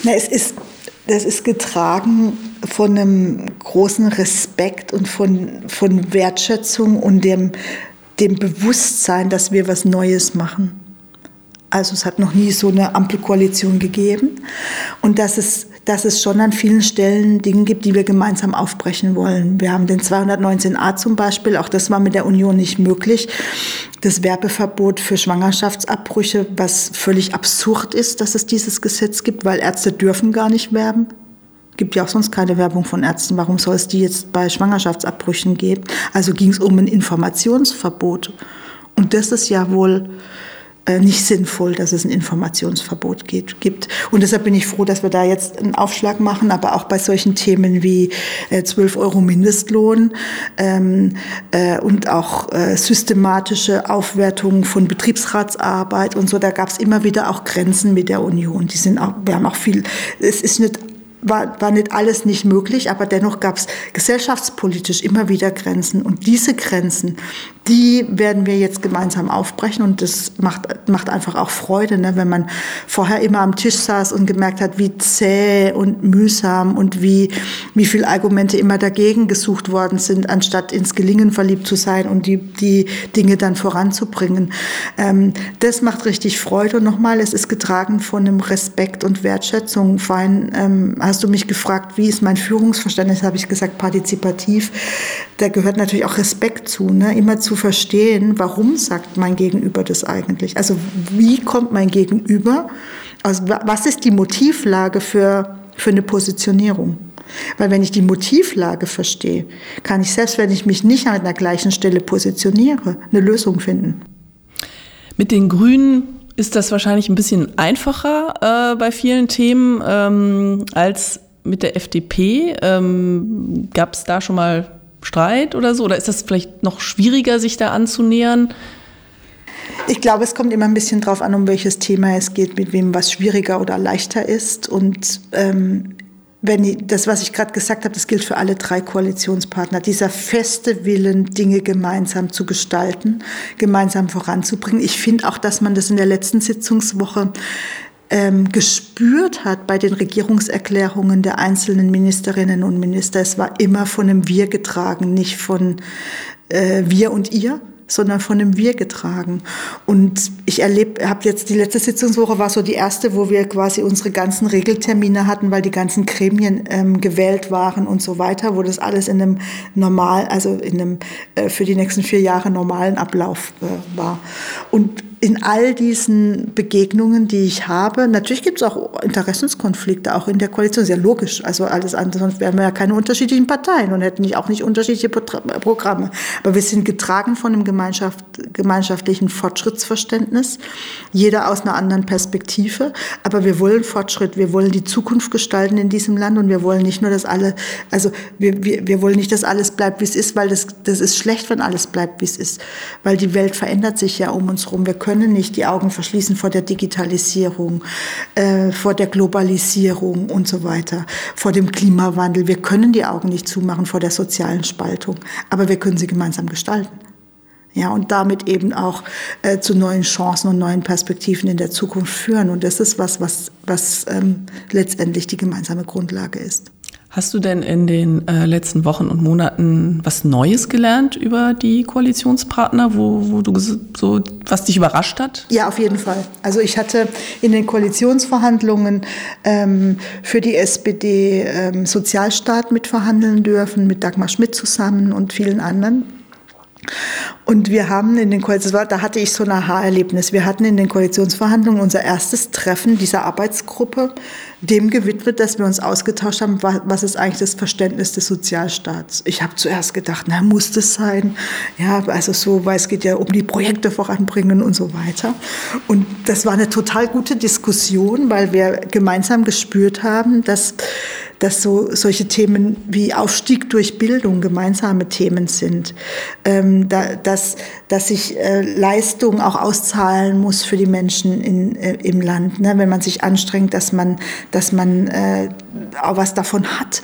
[SPEAKER 2] Na, es ist, das ist getragen von einem großen Respekt und von, von Wertschätzung und dem, dem Bewusstsein, dass wir was Neues machen. Also es hat noch nie so eine Ampelkoalition gegeben. Und dass es, dass es schon an vielen Stellen Dinge gibt, die wir gemeinsam aufbrechen wollen. Wir haben den 219a zum Beispiel, auch das war mit der Union nicht möglich. Das Werbeverbot für Schwangerschaftsabbrüche, was völlig absurd ist, dass es dieses Gesetz gibt, weil Ärzte dürfen gar nicht werben gibt ja auch sonst keine Werbung von Ärzten. Warum soll es die jetzt bei Schwangerschaftsabbrüchen geben? Also ging es um ein Informationsverbot. Und das ist ja wohl nicht sinnvoll, dass es ein Informationsverbot geht, gibt. Und deshalb bin ich froh, dass wir da jetzt einen Aufschlag machen, aber auch bei solchen Themen wie äh, 12 Euro Mindestlohn ähm, äh, und auch äh, systematische Aufwertung von Betriebsratsarbeit und so, da gab es immer wieder auch Grenzen mit der Union. Die sind auch, wir haben auch viel, es ist nicht war, war nicht alles nicht möglich, aber dennoch gab es gesellschaftspolitisch immer wieder Grenzen. Und diese Grenzen, die werden wir jetzt gemeinsam aufbrechen. Und das macht, macht einfach auch Freude, ne? wenn man vorher immer am Tisch saß und gemerkt hat, wie zäh und mühsam und wie, wie viele Argumente immer dagegen gesucht worden sind, anstatt ins Gelingen verliebt zu sein und die, die Dinge dann voranzubringen. Ähm, das macht richtig Freude. Und nochmal, es ist getragen von einem Respekt und Wertschätzung. Vorhin ähm, hast du mich gefragt, wie ist mein Führungsverständnis, habe ich gesagt, partizipativ. Da gehört natürlich auch Respekt zu, ne? immer zu verstehen, warum sagt mein Gegenüber das eigentlich? Also wie kommt mein Gegenüber? Also was ist die Motivlage für, für eine Positionierung? Weil wenn ich die Motivlage verstehe, kann ich selbst, wenn ich mich nicht an der gleichen Stelle positioniere, eine Lösung finden.
[SPEAKER 1] Mit den Grünen ist das wahrscheinlich ein bisschen einfacher äh, bei vielen Themen ähm, als mit der FDP. Ähm, Gab es da schon mal Streit oder so? Oder ist das vielleicht noch schwieriger, sich da anzunähern?
[SPEAKER 2] Ich glaube, es kommt immer ein bisschen drauf an, um welches Thema es geht, mit wem was schwieriger oder leichter ist. Und ähm, wenn das, was ich gerade gesagt habe, das gilt für alle drei Koalitionspartner. Dieser feste Willen, Dinge gemeinsam zu gestalten, gemeinsam voranzubringen. Ich finde auch, dass man das in der letzten Sitzungswoche ähm, gespürt hat bei den Regierungserklärungen der einzelnen Ministerinnen und Minister. Es war immer von einem Wir getragen, nicht von äh, wir und ihr, sondern von einem Wir getragen. Und ich erlebe, habe jetzt die letzte Sitzungswoche war so die erste, wo wir quasi unsere ganzen Regeltermine hatten, weil die ganzen Gremien ähm, gewählt waren und so weiter, wo das alles in einem normal, also in einem äh, für die nächsten vier Jahre normalen Ablauf äh, war. Und in all diesen Begegnungen, die ich habe, natürlich gibt es auch Interessenskonflikte, auch in der Koalition, sehr logisch. Also alles andere, sonst wären wir ja keine unterschiedlichen Parteien und hätten auch nicht unterschiedliche Programme. Aber wir sind getragen von einem Gemeinschaft, gemeinschaftlichen Fortschrittsverständnis, jeder aus einer anderen Perspektive. Aber wir wollen Fortschritt, wir wollen die Zukunft gestalten in diesem Land und wir wollen nicht nur, dass alle, also wir, wir, wir wollen nicht, dass alles bleibt, wie es ist, weil das, das ist schlecht, wenn alles bleibt, wie es ist. Weil die Welt verändert sich ja um uns herum. Nicht die Augen verschließen vor der Digitalisierung, äh, vor der Globalisierung und so weiter, vor dem Klimawandel. Wir können die Augen nicht zumachen vor der sozialen Spaltung, aber wir können sie gemeinsam gestalten. Ja, und damit eben auch äh, zu neuen Chancen und neuen Perspektiven in der Zukunft führen. Und das ist was, was, was ähm, letztendlich die gemeinsame Grundlage ist.
[SPEAKER 1] Hast du denn in den äh, letzten Wochen und Monaten was Neues gelernt über die Koalitionspartner, wo, wo du so was dich überrascht hat?
[SPEAKER 2] Ja, auf jeden Fall. Also ich hatte in den Koalitionsverhandlungen ähm, für die SPD ähm, Sozialstaat mitverhandeln dürfen, mit Dagmar Schmidt zusammen und vielen anderen. Und wir haben in den Koalitionsverhandlungen, da hatte ich so ein Aha-Erlebnis. Wir hatten in den Koalitionsverhandlungen unser erstes Treffen dieser Arbeitsgruppe dem gewidmet, dass wir uns ausgetauscht haben, was ist eigentlich das Verständnis des Sozialstaats. Ich habe zuerst gedacht, na, muss das sein? Ja, also so, weil es geht ja um die Projekte voranbringen und so weiter. Und das war eine total gute Diskussion, weil wir gemeinsam gespürt haben, dass dass so solche Themen wie Aufstieg durch Bildung gemeinsame Themen sind, ähm, da, dass, dass sich äh, Leistung auch auszahlen muss für die Menschen in, äh, im Land, ne? wenn man sich anstrengt, dass man, dass man äh, auch was davon hat.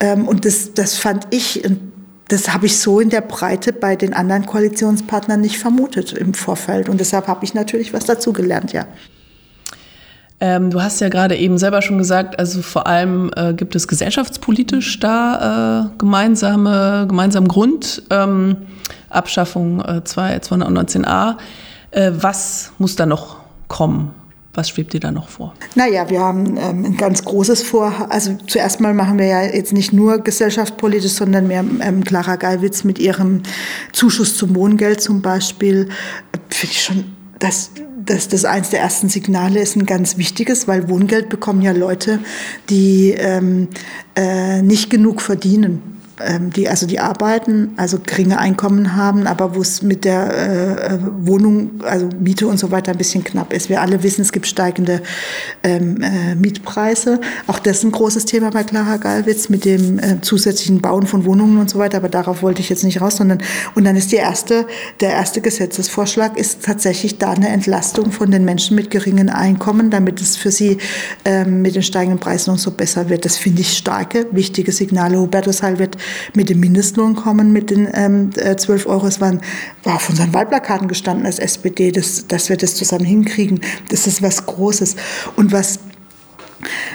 [SPEAKER 2] Ähm, und das, das fand ich, das habe ich so in der Breite bei den anderen Koalitionspartnern nicht vermutet im Vorfeld. Und deshalb habe ich natürlich was dazugelernt, ja.
[SPEAKER 1] Ähm, du hast ja gerade eben selber schon gesagt, also vor allem äh, gibt es gesellschaftspolitisch da äh, gemeinsame, gemeinsamen Grund, ähm, Abschaffung äh, 219a. Äh, was muss da noch kommen? Was schwebt dir da noch vor?
[SPEAKER 2] Naja, wir haben ähm, ein ganz großes Vor. Also zuerst mal machen wir ja jetzt nicht nur gesellschaftspolitisch, sondern mehr ähm, Clara Geiwitz mit ihrem Zuschuss zum Wohngeld zum Beispiel. Äh, Finde ich schon, das dass das eins der ersten Signale ist, ein ganz wichtiges, weil Wohngeld bekommen ja Leute, die ähm, äh, nicht genug verdienen die also die arbeiten, also geringe Einkommen haben, aber wo es mit der äh, Wohnung, also Miete und so weiter ein bisschen knapp ist. Wir alle wissen, es gibt steigende ähm, äh, Mietpreise. Auch das ist ein großes Thema bei Clara Galwitz mit dem äh, zusätzlichen Bauen von Wohnungen und so weiter. Aber darauf wollte ich jetzt nicht raus, sondern und dann ist die erste, der erste Gesetzesvorschlag ist tatsächlich da eine Entlastung von den Menschen mit geringen Einkommen, damit es für sie ähm, mit den steigenden Preisen und so besser wird. Das finde ich starke, wichtige Signale. Hubertus Heil wird mit dem Mindestlohn kommen, mit den ähm, 12 äh, Euro. Es waren, war auf unseren Wahlplakaten gestanden als SPD, dass, dass wir das zusammen hinkriegen. Das ist was Großes. Und was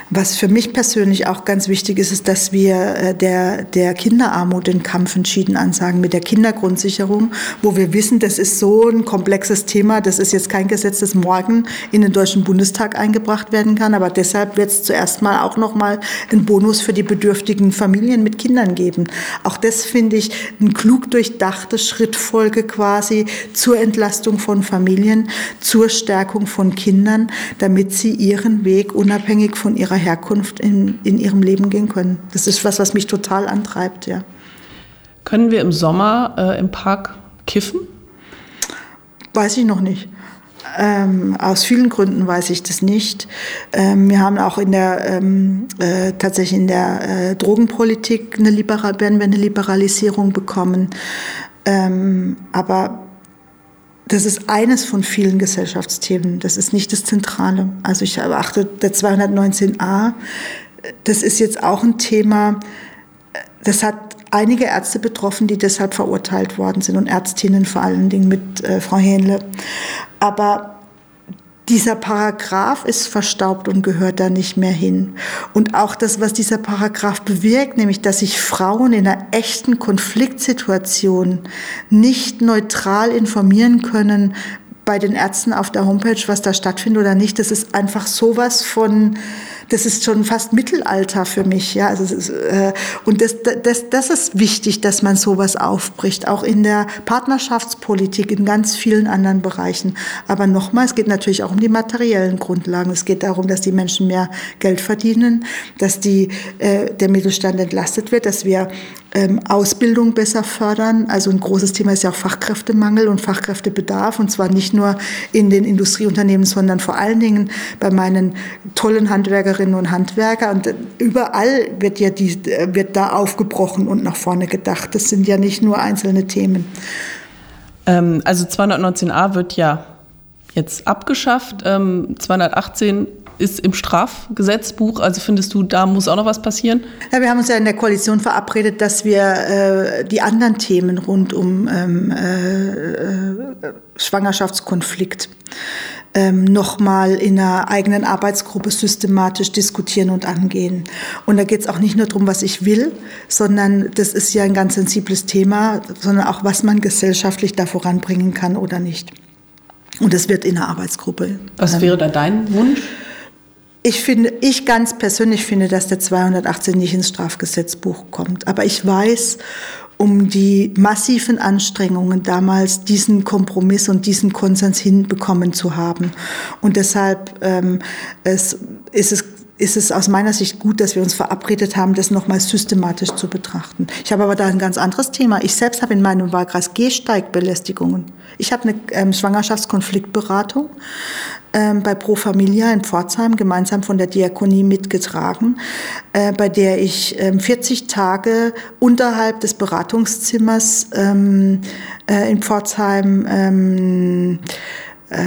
[SPEAKER 2] was für mich persönlich auch ganz wichtig ist, ist, dass wir äh, der, der Kinderarmut den Kampf entschieden ansagen mit der Kindergrundsicherung, wo wir wissen, das ist so ein komplexes Thema, das ist jetzt kein Gesetz, das morgen in den Deutschen Bundestag eingebracht werden kann, aber deshalb wird es zuerst mal auch noch mal einen Bonus für die bedürftigen Familien mit Kindern geben. Auch das finde ich ein klug durchdachte Schrittfolge quasi zur Entlastung von Familien, zur Stärkung von Kindern, damit sie ihren Weg unabhängig von ihrer Herkunft in, in ihrem Leben gehen können. Das ist was, was mich total antreibt, ja.
[SPEAKER 1] Können wir im Sommer äh, im Park kiffen?
[SPEAKER 2] Weiß ich noch nicht. Ähm, aus vielen Gründen weiß ich das nicht. Ähm, wir haben auch in der ähm, äh, tatsächlich in der äh, Drogenpolitik eine Liberal eine Liberalisierung bekommen. Ähm, aber das ist eines von vielen Gesellschaftsthemen. Das ist nicht das Zentrale. Also ich erachte, der 219a, das ist jetzt auch ein Thema, das hat einige Ärzte betroffen, die deshalb verurteilt worden sind und Ärztinnen vor allen Dingen mit äh, Frau Hähnle. Aber dieser Paragraph ist verstaubt und gehört da nicht mehr hin. Und auch das, was dieser Paragraph bewirkt, nämlich, dass sich Frauen in einer echten Konfliktsituation nicht neutral informieren können bei den Ärzten auf der Homepage, was da stattfindet oder nicht, das ist einfach sowas von das ist schon fast Mittelalter für mich. Ja, also ist, äh, und das, das, das ist wichtig, dass man sowas aufbricht, auch in der Partnerschaftspolitik, in ganz vielen anderen Bereichen. Aber nochmal, es geht natürlich auch um die materiellen Grundlagen. Es geht darum, dass die Menschen mehr Geld verdienen, dass die, äh, der Mittelstand entlastet wird, dass wir ähm, Ausbildung besser fördern. Also ein großes Thema ist ja auch Fachkräftemangel und Fachkräftebedarf und zwar nicht nur in den Industrieunternehmen, sondern vor allen Dingen bei meinen tollen Handwerkerinnen und Handwerker. Und überall wird ja die, wird da aufgebrochen und nach vorne gedacht. Das sind ja nicht nur einzelne Themen.
[SPEAKER 1] Ähm, also 219a wird ja jetzt abgeschafft. Ähm, 218 ist im Strafgesetzbuch. Also findest du, da muss auch noch was passieren?
[SPEAKER 2] Ja, wir haben uns ja in der Koalition verabredet, dass wir äh, die anderen Themen rund um ähm, äh, äh Schwangerschaftskonflikt ähm, nochmal in einer eigenen Arbeitsgruppe systematisch diskutieren und angehen. Und da geht es auch nicht nur darum, was ich will, sondern das ist ja ein ganz sensibles Thema, sondern auch, was man gesellschaftlich da voranbringen kann oder nicht. Und das wird in der Arbeitsgruppe.
[SPEAKER 1] Was wäre da dein Wunsch?
[SPEAKER 2] Ich finde, ich ganz persönlich finde, dass der 218 nicht ins Strafgesetzbuch kommt. Aber ich weiß um die massiven Anstrengungen damals diesen Kompromiss und diesen Konsens hinbekommen zu haben. Und deshalb ähm, es, ist es ist es aus meiner Sicht gut, dass wir uns verabredet haben, das nochmal systematisch zu betrachten. Ich habe aber da ein ganz anderes Thema. Ich selbst habe in meinem Wahlkreis Gehsteigbelästigungen. Ich habe eine ähm, Schwangerschaftskonfliktberatung ähm, bei Pro Familia in Pforzheim gemeinsam von der Diakonie mitgetragen, äh, bei der ich ähm, 40 Tage unterhalb des Beratungszimmers ähm, äh, in Pforzheim ähm, äh,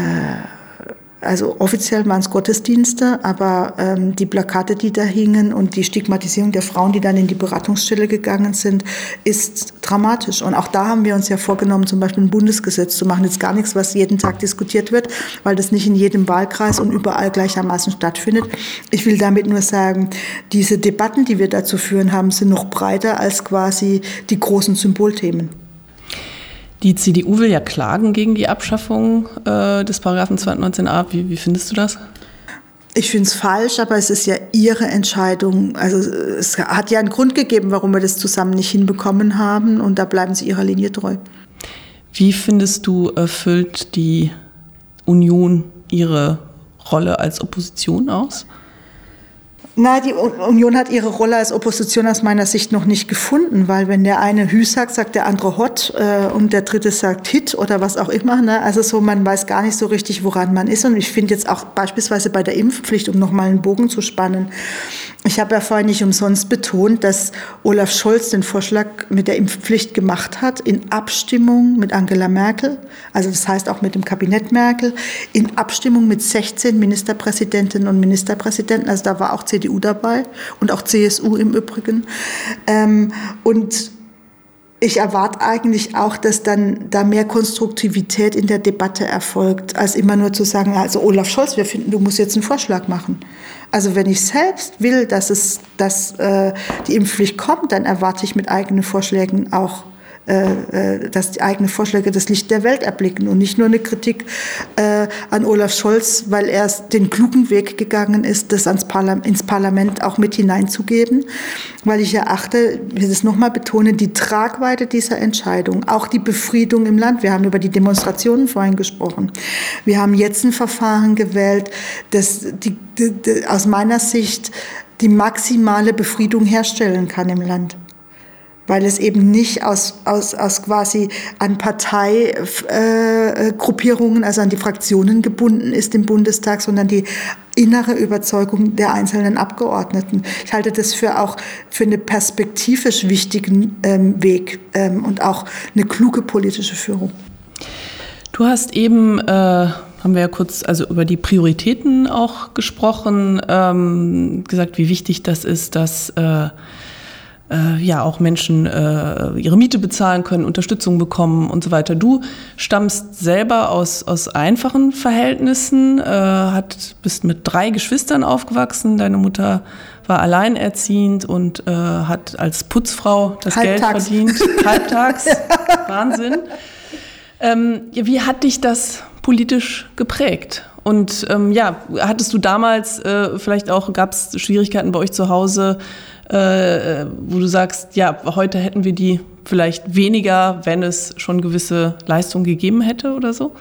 [SPEAKER 2] also offiziell waren es Gottesdienste, aber ähm, die Plakate, die da hingen und die Stigmatisierung der Frauen, die dann in die Beratungsstelle gegangen sind, ist dramatisch. Und auch da haben wir uns ja vorgenommen, zum Beispiel ein Bundesgesetz zu machen. Jetzt gar nichts, was jeden Tag diskutiert wird, weil das nicht in jedem Wahlkreis und überall gleichermaßen stattfindet. Ich will damit nur sagen, diese Debatten, die wir dazu führen haben, sind noch breiter als quasi die großen Symbolthemen.
[SPEAKER 1] Die CDU will ja klagen gegen die Abschaffung äh, des Paragraphen 219a. Wie, wie findest du das?
[SPEAKER 2] Ich finde es falsch, aber es ist ja ihre Entscheidung. Also es hat ja einen Grund gegeben, warum wir das zusammen nicht hinbekommen haben und da bleiben sie ihrer Linie treu.
[SPEAKER 1] Wie findest du, erfüllt die Union ihre Rolle als Opposition aus?
[SPEAKER 2] Na, die Union hat ihre Rolle als Opposition aus meiner Sicht noch nicht gefunden, weil wenn der eine Hü sagt, sagt der andere Hot äh, und der dritte sagt Hit oder was auch immer. Ne? Also so, man weiß gar nicht so richtig, woran man ist. Und ich finde jetzt auch beispielsweise bei der Impfpflicht, um nochmal einen Bogen zu spannen, ich habe ja vorhin nicht umsonst betont, dass Olaf Scholz den Vorschlag mit der Impfpflicht gemacht hat, in Abstimmung mit Angela Merkel, also das heißt auch mit dem Kabinett Merkel, in Abstimmung mit 16 Ministerpräsidentinnen und Ministerpräsidenten, also da war auch CDU dabei und auch CSU im Übrigen. Ähm, und ich erwarte eigentlich auch, dass dann da mehr Konstruktivität in der Debatte erfolgt, als immer nur zu sagen, also Olaf Scholz, wir finden, du musst jetzt einen Vorschlag machen. Also wenn ich selbst will, dass es, dass äh, die Impfpflicht kommt, dann erwarte ich mit eigenen Vorschlägen auch äh, äh, dass die eigenen Vorschläge das Licht der Welt erblicken und nicht nur eine Kritik äh, an Olaf Scholz, weil er den klugen Weg gegangen ist, das ans Parlament, ins Parlament auch mit hineinzugeben, weil ich erachte, ich will es nochmal betonen, die Tragweite dieser Entscheidung, auch die Befriedung im Land. Wir haben über die Demonstrationen vorhin gesprochen. Wir haben jetzt ein Verfahren gewählt, das die, die, die, aus meiner Sicht die maximale Befriedung herstellen kann im Land weil es eben nicht aus, aus, aus quasi an Parteigruppierungen, äh, also an die Fraktionen gebunden ist im Bundestag, sondern die innere Überzeugung der einzelnen Abgeordneten. Ich halte das für auch für einen perspektivisch wichtigen ähm, Weg ähm, und auch eine kluge politische Führung.
[SPEAKER 1] Du hast eben, äh, haben wir ja kurz also über die Prioritäten auch gesprochen, ähm, gesagt, wie wichtig das ist, dass äh, äh, ja auch Menschen äh, ihre Miete bezahlen können, Unterstützung bekommen und so weiter. Du stammst selber aus, aus einfachen Verhältnissen, äh, hat, bist mit drei Geschwistern aufgewachsen. Deine Mutter war alleinerziehend und äh, hat als Putzfrau das Halbtags. Geld verdient. Halbtags. Wahnsinn. Ähm, wie hat dich das politisch geprägt? Und ähm, ja, hattest du damals äh, vielleicht auch, gab es Schwierigkeiten bei euch zu Hause, äh, wo du sagst, ja, heute hätten wir die vielleicht weniger, wenn es schon gewisse Leistungen gegeben hätte oder so?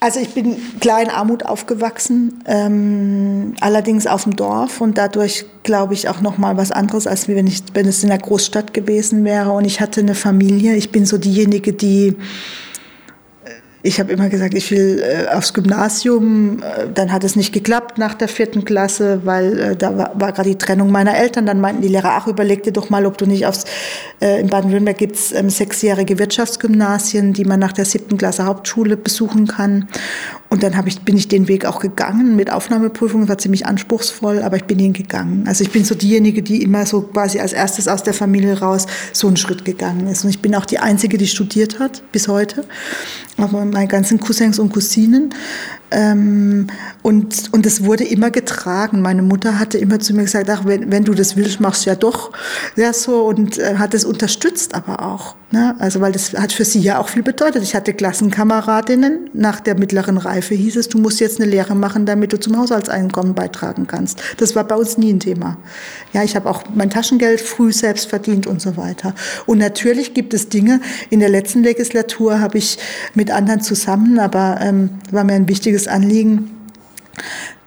[SPEAKER 2] Also ich bin klar in Armut aufgewachsen, ähm, allerdings auf dem Dorf und dadurch glaube ich auch noch mal was anderes, als wenn, ich, wenn es in der Großstadt gewesen wäre. Und ich hatte eine Familie. Ich bin so diejenige, die ich habe immer gesagt, ich will äh, aufs Gymnasium. Äh, dann hat es nicht geklappt nach der vierten Klasse, weil äh, da war, war gerade die Trennung meiner Eltern. Dann meinten die Lehrer, ach, überleg dir doch mal, ob du nicht aufs, äh, in Baden-Württemberg gibt's ähm, sechsjährige Wirtschaftsgymnasien, die man nach der siebten Klasse Hauptschule besuchen kann. Und dann ich, bin ich den Weg auch gegangen mit Aufnahmeprüfungen, war ziemlich anspruchsvoll, aber ich bin ihn gegangen. Also ich bin so diejenige, die immer so quasi als erstes aus der Familie raus so einen Schritt gegangen ist. Und ich bin auch die Einzige, die studiert hat bis heute. Aber meine ganzen Cousins und Cousinen ähm, und, und es wurde immer getragen. Meine Mutter hatte immer zu mir gesagt, ach, wenn, wenn du das willst, machst du ja doch. Ja, so, und äh, hat es unterstützt aber auch. Ne? Also, weil das hat für sie ja auch viel bedeutet. Ich hatte Klassenkameradinnen, nach der mittleren Reife hieß es, du musst jetzt eine Lehre machen, damit du zum Haushaltseinkommen beitragen kannst. Das war bei uns nie ein Thema. Ja, ich habe auch mein Taschengeld früh selbst verdient und so weiter. Und natürlich gibt es Dinge, in der letzten Legislatur habe ich mit anderen zusammen, aber ähm, war mir ein wichtiges Anliegen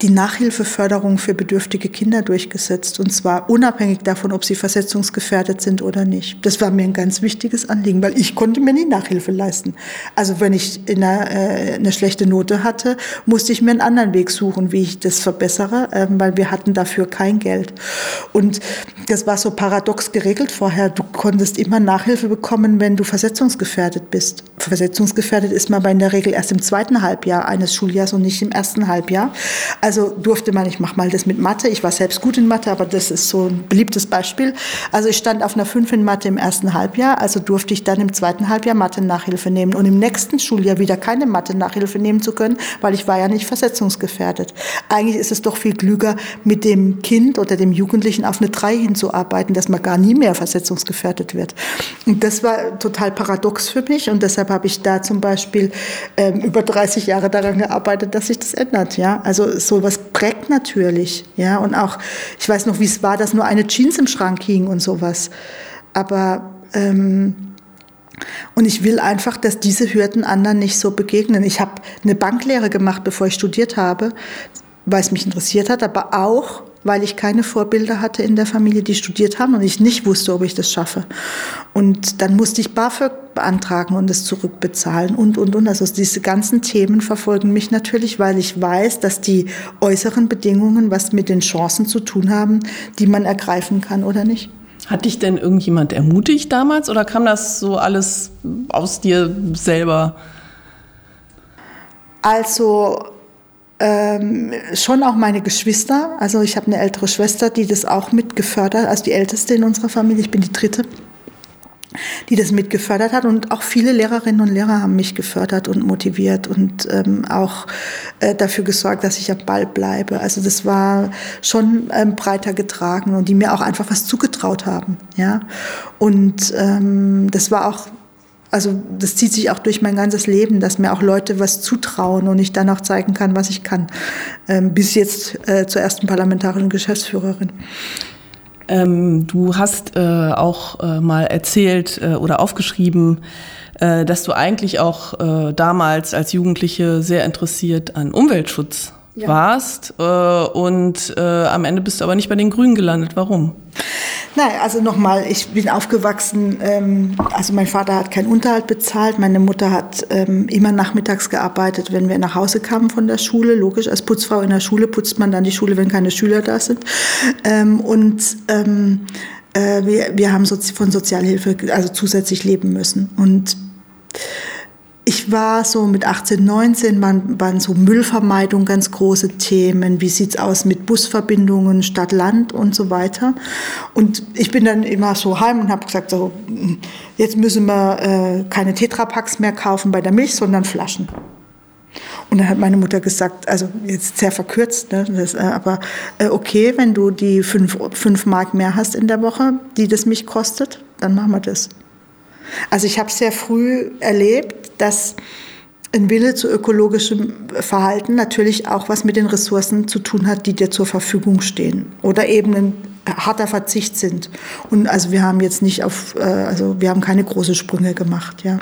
[SPEAKER 2] die Nachhilfeförderung für bedürftige Kinder durchgesetzt. Und zwar unabhängig davon, ob sie versetzungsgefährdet sind oder nicht. Das war mir ein ganz wichtiges Anliegen, weil ich konnte mir nie Nachhilfe leisten. Also wenn ich eine, äh, eine schlechte Note hatte, musste ich mir einen anderen Weg suchen, wie ich das verbessere, äh, weil wir hatten dafür kein Geld. Und das war so paradox geregelt vorher. Du konntest immer Nachhilfe bekommen, wenn du versetzungsgefährdet bist. Versetzungsgefährdet ist man aber in der Regel erst im zweiten Halbjahr eines Schuljahres und nicht im ersten Halbjahr. Durfte man, ich mache mal das mit Mathe, ich war selbst gut in Mathe, aber das ist so ein beliebtes Beispiel. Also ich stand auf einer 5 in Mathe im ersten Halbjahr, also durfte ich dann im zweiten Halbjahr Mathe-Nachhilfe nehmen und im nächsten Schuljahr wieder keine Mathe-Nachhilfe nehmen zu können, weil ich war ja nicht versetzungsgefährdet. Eigentlich ist es doch viel klüger, mit dem Kind oder dem Jugendlichen auf eine 3 hinzuarbeiten, dass man gar nie mehr versetzungsgefährdet wird. Und das war total paradox für mich und deshalb habe ich da zum Beispiel ähm, über 30 Jahre daran gearbeitet, dass sich das ändert. Ja, also so sowas prägt natürlich. Ja, und auch, ich weiß noch, wie es war, dass nur eine Jeans im Schrank hing und sowas. Aber, ähm, und ich will einfach, dass diese Hürden anderen nicht so begegnen. Ich habe eine Banklehre gemacht, bevor ich studiert habe, weil es mich interessiert hat, aber auch, weil ich keine Vorbilder hatte in der Familie, die studiert haben und ich nicht wusste, ob ich das schaffe. Und dann musste ich BAföG beantragen und es zurückbezahlen und, und, und. Also diese ganzen Themen verfolgen mich natürlich, weil ich weiß, dass die äußeren Bedingungen was mit den Chancen zu tun haben, die man ergreifen kann oder nicht.
[SPEAKER 1] Hat dich denn irgendjemand ermutigt damals oder kam das so alles aus dir selber?
[SPEAKER 2] Also ähm, schon auch meine Geschwister. Also ich habe eine ältere Schwester, die das auch mitgefördert, also die älteste in unserer Familie, ich bin die dritte, die das mitgefördert hat. Und auch viele Lehrerinnen und Lehrer haben mich gefördert und motiviert und ähm, auch äh, dafür gesorgt, dass ich am Ball bleibe. Also das war schon ähm, breiter getragen und die mir auch einfach was zugetraut haben. Ja? Und ähm, das war auch also das zieht sich auch durch mein ganzes Leben, dass mir auch Leute was zutrauen und ich dann auch zeigen kann, was ich kann. Ähm, bis jetzt äh, zur ersten parlamentarischen Geschäftsführerin.
[SPEAKER 1] Ähm, du hast äh, auch äh, mal erzählt äh, oder aufgeschrieben, äh, dass du eigentlich auch äh, damals als Jugendliche sehr interessiert an Umweltschutz ja. warst und am Ende bist du aber nicht bei den Grünen gelandet. Warum?
[SPEAKER 2] Nein, also nochmal, ich bin aufgewachsen, ähm, also mein Vater hat keinen Unterhalt bezahlt, meine Mutter hat ähm, immer nachmittags gearbeitet, wenn wir nach Hause kamen von der Schule. Logisch, als Putzfrau in der Schule putzt man dann die Schule, wenn keine Schüler da sind. Ähm, und ähm, äh, wir, wir haben so von Sozialhilfe also zusätzlich leben müssen. Und ich war so mit 18, 19, waren, waren so Müllvermeidung ganz große Themen. Wie sieht's aus mit Busverbindungen Stadt, Land und so weiter. Und ich bin dann immer so heim und habe gesagt, so, jetzt müssen wir äh, keine Tetrapacks mehr kaufen bei der Milch, sondern Flaschen. Und dann hat meine Mutter gesagt, also jetzt sehr verkürzt, ne, das, äh, aber äh, okay, wenn du die fünf, fünf Mark mehr hast in der Woche, die das mich kostet, dann machen wir das. Also ich habe sehr früh erlebt, dass ein Wille zu ökologischem Verhalten natürlich auch was mit den Ressourcen zu tun hat, die dir zur Verfügung stehen. Oder eben ein harter Verzicht sind. Und also wir haben jetzt nicht auf, äh, also wir haben keine großen Sprünge gemacht, ja.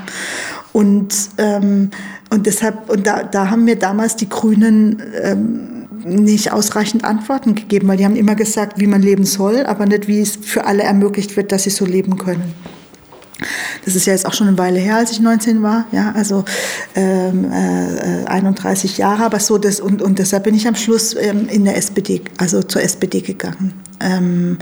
[SPEAKER 2] Und, ähm, und deshalb, und da, da haben mir damals die Grünen ähm, nicht ausreichend Antworten gegeben, weil die haben immer gesagt, wie man leben soll, aber nicht, wie es für alle ermöglicht wird, dass sie so leben können. Das ist ja jetzt auch schon eine Weile her, als ich 19 war, ja, also ähm, äh, 31 Jahre, aber so das und, und deshalb bin ich am Schluss ähm, in der SPD, also zur SPD gegangen ähm,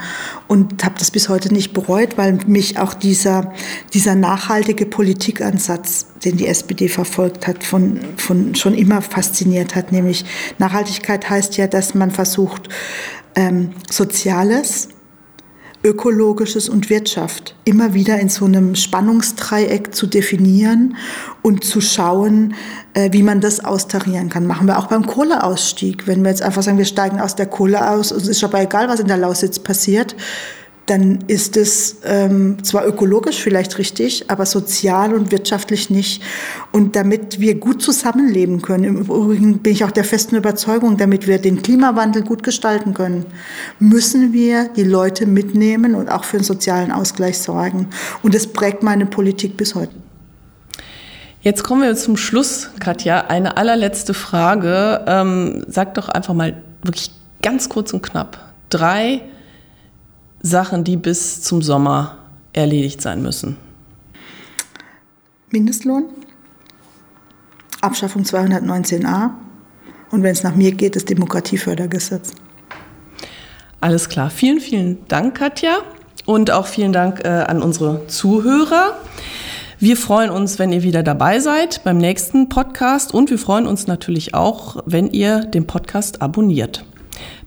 [SPEAKER 2] und habe das bis heute nicht bereut, weil mich auch dieser dieser nachhaltige Politikansatz, den die SPD verfolgt hat, von von schon immer fasziniert hat. Nämlich Nachhaltigkeit heißt ja, dass man versucht ähm, Soziales Ökologisches und Wirtschaft immer wieder in so einem Spannungsdreieck zu definieren und zu schauen, äh, wie man das austarieren kann. Machen wir auch beim Kohleausstieg. Wenn wir jetzt einfach sagen, wir steigen aus der Kohle aus, uns ist aber egal, was in der Lausitz passiert, dann ist es ähm, zwar ökologisch vielleicht richtig, aber sozial und wirtschaftlich nicht. Und damit wir gut zusammenleben können, im Übrigen bin ich auch der festen Überzeugung, damit wir den Klimawandel gut gestalten können, müssen wir die Leute mitnehmen und auch für einen sozialen Ausgleich sorgen. Und das prägt meine Politik bis heute.
[SPEAKER 1] Jetzt kommen wir zum Schluss, Katja. Eine allerletzte Frage. Ähm, sag doch einfach mal wirklich ganz kurz und knapp. Drei Sachen, die bis zum Sommer erledigt sein müssen?
[SPEAKER 2] Mindestlohn, Abschaffung 219a und wenn es nach mir geht, das Demokratiefördergesetz.
[SPEAKER 1] Alles klar. Vielen, vielen Dank, Katja. Und auch vielen Dank äh, an unsere Zuhörer. Wir freuen uns, wenn ihr wieder dabei seid beim nächsten Podcast und wir freuen uns natürlich auch, wenn ihr den Podcast abonniert.